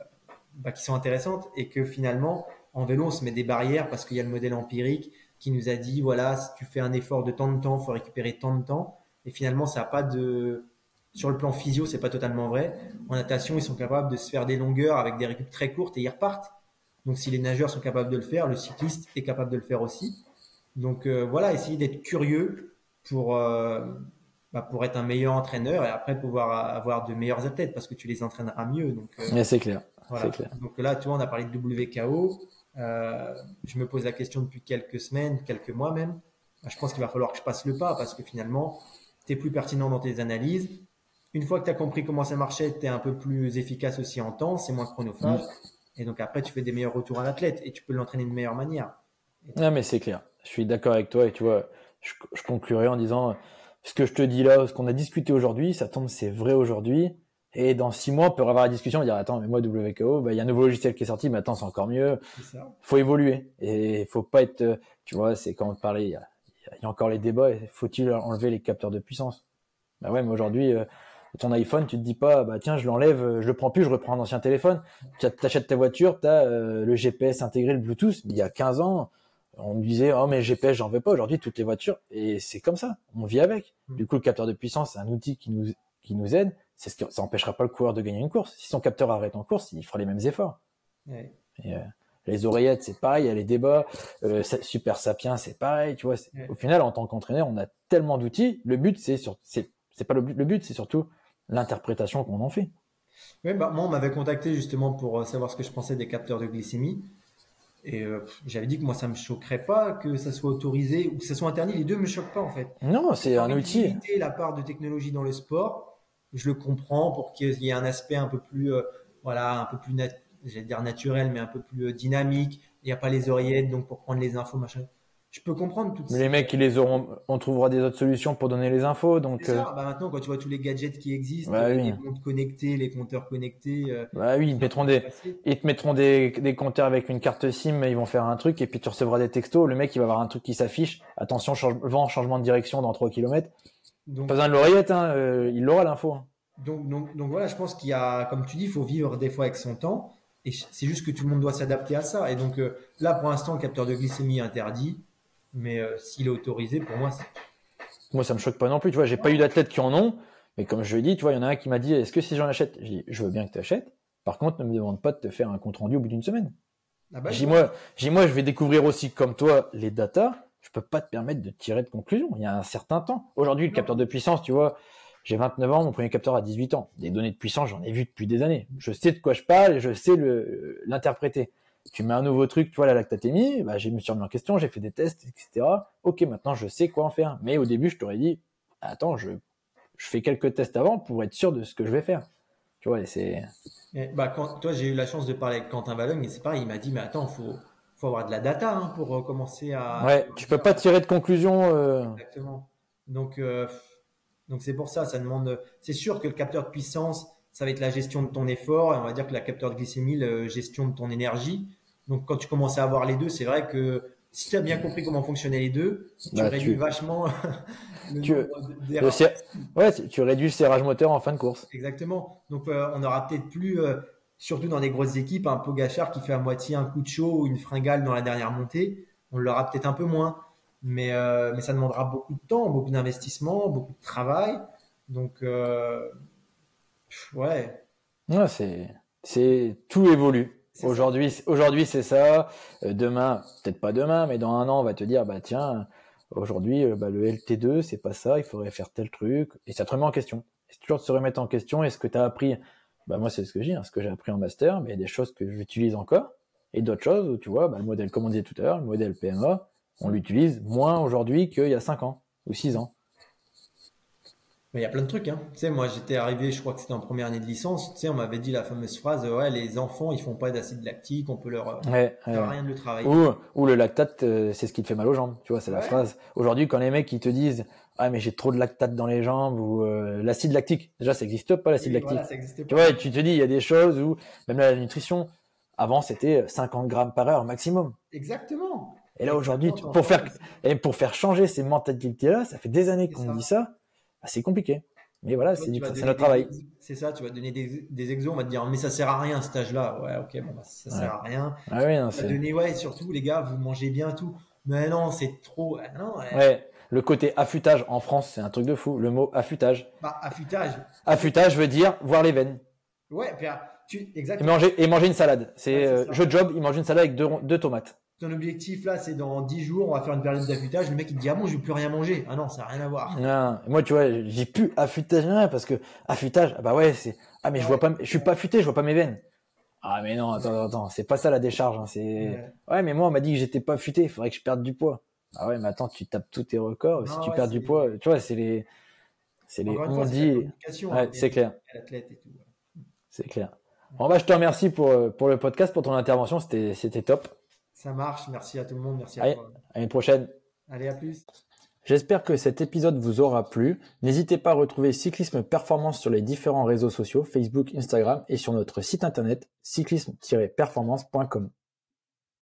bah, qui sont intéressantes et que finalement, en vélo, on se met des barrières parce qu'il y a le modèle empirique qui nous a dit, voilà, si tu fais un effort de tant de temps, il faut récupérer tant de temps. Et finalement, ça n'a pas de, sur le plan physio, c'est pas totalement vrai. En natation, ils sont capables de se faire des longueurs avec des récup très courtes et ils repartent. Donc, si les nageurs sont capables de le faire, le cycliste est capable de le faire aussi. Donc, euh, voilà, essayer d'être curieux pour, euh, bah, pour être un meilleur entraîneur et après pouvoir avoir de meilleurs athlètes parce que tu les entraîneras mieux. Donc, euh, c'est clair. clair. Donc là, tu vois, on a parlé de WKO. je me pose la question depuis quelques semaines, quelques mois même. Bah, je pense qu'il va falloir que je passe le pas parce que finalement, tu es plus pertinent dans tes analyses une fois que tu as compris comment ça marchait, tu es un peu plus efficace aussi en temps, c'est moins chronophage. Et donc après, tu fais des meilleurs retours à l'athlète et tu peux l'entraîner de meilleure manière. Non, mais c'est clair. Je suis d'accord avec toi et tu vois, je, conclurai en disant ce que je te dis là, ce qu'on a discuté aujourd'hui, ça tombe, c'est vrai aujourd'hui. Et dans six mois, on peut avoir la discussion et dire attends, mais moi WKO, bah, il y a un nouveau logiciel qui est sorti, mais attends, c'est encore mieux. Il faut évoluer et il faut pas être, tu vois, c'est quand on parlait, il y, a, il y a encore les débats. Faut-il enlever les capteurs de puissance? Bah ouais, mais aujourd'hui, euh, ton iPhone, tu te dis pas, bah tiens, je l'enlève, euh, je le prends plus, je reprends un ancien téléphone. Tu achètes ta voiture, tu as euh, le GPS intégré, le Bluetooth. Il y a 15 ans, on me disait, oh mais GPS, j'en veux pas. Aujourd'hui, toutes les voitures, et c'est comme ça, on vit avec. Mm. Du coup, le capteur de puissance, c'est un outil qui nous qui nous aide. C'est ce qui, ça empêchera pas le coureur de gagner une course. Si son capteur arrête en course, il fera les mêmes efforts. Et, euh, les oreillettes, c'est pareil, il y a les débats. Super Sapiens, c'est pareil. Tu vois, au final, en tant qu'entraîneur, on a tellement d'outils. Le but, c'est sur, c'est, c'est pas le but. Le but, c'est surtout l'interprétation qu'on en fait. Oui, bah, moi, on m'avait contacté justement pour euh, savoir ce que je pensais des capteurs de glycémie. Et euh, j'avais dit que moi, ça me choquerait pas que ça soit autorisé ou que ça soit interdit. Les deux me choquent pas, en fait. Non, c'est un outil. La part de technologie dans le sport, je le comprends pour qu'il y ait un aspect un peu plus, euh, voilà, un peu plus, j'allais dire naturel, mais un peu plus dynamique. Il n'y a pas les oreillettes, donc pour prendre les infos, machin je peux comprendre tout Mais les mecs, ils les auront, on trouvera des autres solutions pour donner les infos. Donc, ça. Euh, bah maintenant, quand tu vois tous les gadgets qui existent, bah les montres connectées, les compteurs connectés. Euh, bah oui, ils, mettront des, ils te mettront des, des compteurs avec une carte SIM, ils vont faire un truc et puis tu recevras des textos. Le mec, il va avoir un truc qui s'affiche. Attention, vent, changement de direction dans 3 km. Donc, Pas besoin de l'oreillette, hein, euh, il aura l'info. Hein. Donc, donc, donc voilà, je pense qu'il y a, comme tu dis, il faut vivre des fois avec son temps. Et c'est juste que tout le monde doit s'adapter à ça. Et donc là, pour l'instant, le capteur de glycémie est interdit. Mais euh, s'il est autorisé, pour moi, moi ça me choque pas non plus. Tu vois, j'ai pas eu d'athlètes qui en ont, mais comme je l'ai dit, tu vois, il y en a un qui m'a dit, est-ce que si j'en achète, je dis, je veux bien que tu achètes. Par contre, ne me demande pas de te faire un compte rendu au bout d'une semaine. Ah bah, j'ai moi, j'ai moi, je vais découvrir aussi comme toi les datas. Je peux pas te permettre de tirer de conclusion. Il y a un certain temps. Aujourd'hui, le capteur de puissance, tu vois, j'ai 29 ans, mon premier capteur a 18 ans. Des données de puissance, j'en ai vu depuis des années. Je sais de quoi je parle et je sais le, l'interpréter tu mets un nouveau truc, tu vois, la lactatémie, bah, je me suis remis en question, j'ai fait des tests, etc. Ok, maintenant je sais quoi en faire. Mais au début, je t'aurais dit, attends, je, je fais quelques tests avant pour être sûr de ce que je vais faire. Tu vois, et c'est. Bah, quand, toi, j'ai eu la chance de parler avec Quentin Valogne, et c'est pareil, il m'a dit, mais attends, faut, faut avoir de la data hein, pour euh, commencer à. Ouais, tu peux pas tirer de conclusion. Euh... Exactement. Donc, euh, donc c'est pour ça, ça demande. C'est sûr que le capteur de puissance, ça va être la gestion de ton effort, et on va dire que la capteur de glycémie, la gestion de ton énergie. Donc, quand tu commences à avoir les deux, c'est vrai que si tu as bien compris comment fonctionnaient les deux, tu Bah, réduis tu- vachement (laughs) le Tu- nombre Le d'erreurs. ser- Ouais, tu tu réduis le serrage moteur en fin de course. Exactement. Donc, euh, on aura peut-être plus, euh, surtout dans les grosses équipes, un Pogachar qui fait à moitié un coup de chaud ou une fringale dans la dernière montée. On l'aura peut-être un peu moins. Mais, euh, mais ça demandera beaucoup de temps, beaucoup d'investissement, beaucoup de travail. Donc, ouais. Ouais, c'est, tout évolue. Aujourd'hui, aujourd'hui, c'est ça. Euh, demain, peut-être pas demain, mais dans un an, on va te dire, bah, tiens, aujourd'hui, euh, bah, le LT2, c'est pas ça, il faudrait faire tel truc. Et ça te remet en question. C'est toujours de se remettre en question. Est-ce que tu as appris? Bah, moi, c'est ce que j'ai, hein, ce que j'ai appris en master, mais il y a des choses que j'utilise encore. Et d'autres choses où, tu vois, bah, le modèle, comme on disait tout à l'heure, le modèle PMA, on l'utilise moins aujourd'hui qu'il y a 5 ans ou 6 ans. Mais il y a plein de trucs, hein. Tu sais, moi, j'étais arrivé, je crois que c'était en première année de licence. Tu sais, on m'avait dit la fameuse phrase, ouais, les enfants, ils font pas d'acide lactique, on peut leur, euh, Ouais, faire ouais. rien de le travailler. Ou, ou le lactate, euh, c'est ce qui te fait mal aux jambes. Tu vois, c'est la phrase. Aujourd'hui, quand les mecs ils te disent ah mais j'ai trop de lactate dans les jambes ou euh, l'acide lactique, déjà ça existe pas l'acide lactique. voilà, ça existait Tu vois, tu te dis il y a des choses où même là, la nutrition, avant c'était 50 grammes par heure maximum. Exactement. Et là aujourd'hui, pour faire et pour faire changer ces mentalités là, ça fait des années qu'on dit ça, bah, c'est compliqué. Mais voilà, c'est notre travail. C'est ça, tu vas donner des, des exos, on va te dire, mais ça sert à rien cet âge-là. Ouais, ok, bon, bah, ça Ouais. sert à rien. Ah oui, non, donner, ouais, surtout, les gars, vous mangez bien tout. Mais non, c'est trop. Non, ouais. ouais. Le côté affûtage en France, c'est un truc de fou. Le mot affûtage. Bah, affûtage. Affûtage veut dire voir les veines. Ouais, puis, ah, tu, Et exactement. manger, et manger une salade. C'est, Ouais, euh, je job, il mange une salade avec deux, deux tomates. Ton objectif, là, c'est dans 10 jours, on va faire une période d'affûtage. Le mec, il te dit, ah bon, je vais plus rien manger. Ah non, ça n'a rien à voir. Non, moi, tu vois, j'ai plus affûtage, parce que affûtage, ah bah ouais, c'est, ah mais je vois pas, je suis pas affûté, je vois pas mes veines. Ah mais non, attends, attends, attends, c'est pas ça la décharge, hein, c'est, Ouais. ouais, mais moi, on m'a dit que j'étais pas affûté, il faudrait que je perde du poids. Ah ouais, mais attends, tu tapes tous tes records, si Non, tu ouais, perds du poids, tu vois, c'est les, c'est les, on fois, dit, hein, c'est clair, c'est clair. Bon bah, je te remercie pour, euh, pour le podcast, pour ton intervention, c'était, c'était top. Ça marche. Merci à tout le monde. Merci à Allez. toi. À une prochaine. Allez, à plus. J'espère que cet épisode vous aura plu. N'hésitez pas à retrouver Cyclisme Performance sur les différents réseaux sociaux, Facebook, Instagram et sur notre site internet cyclisme-performance.com.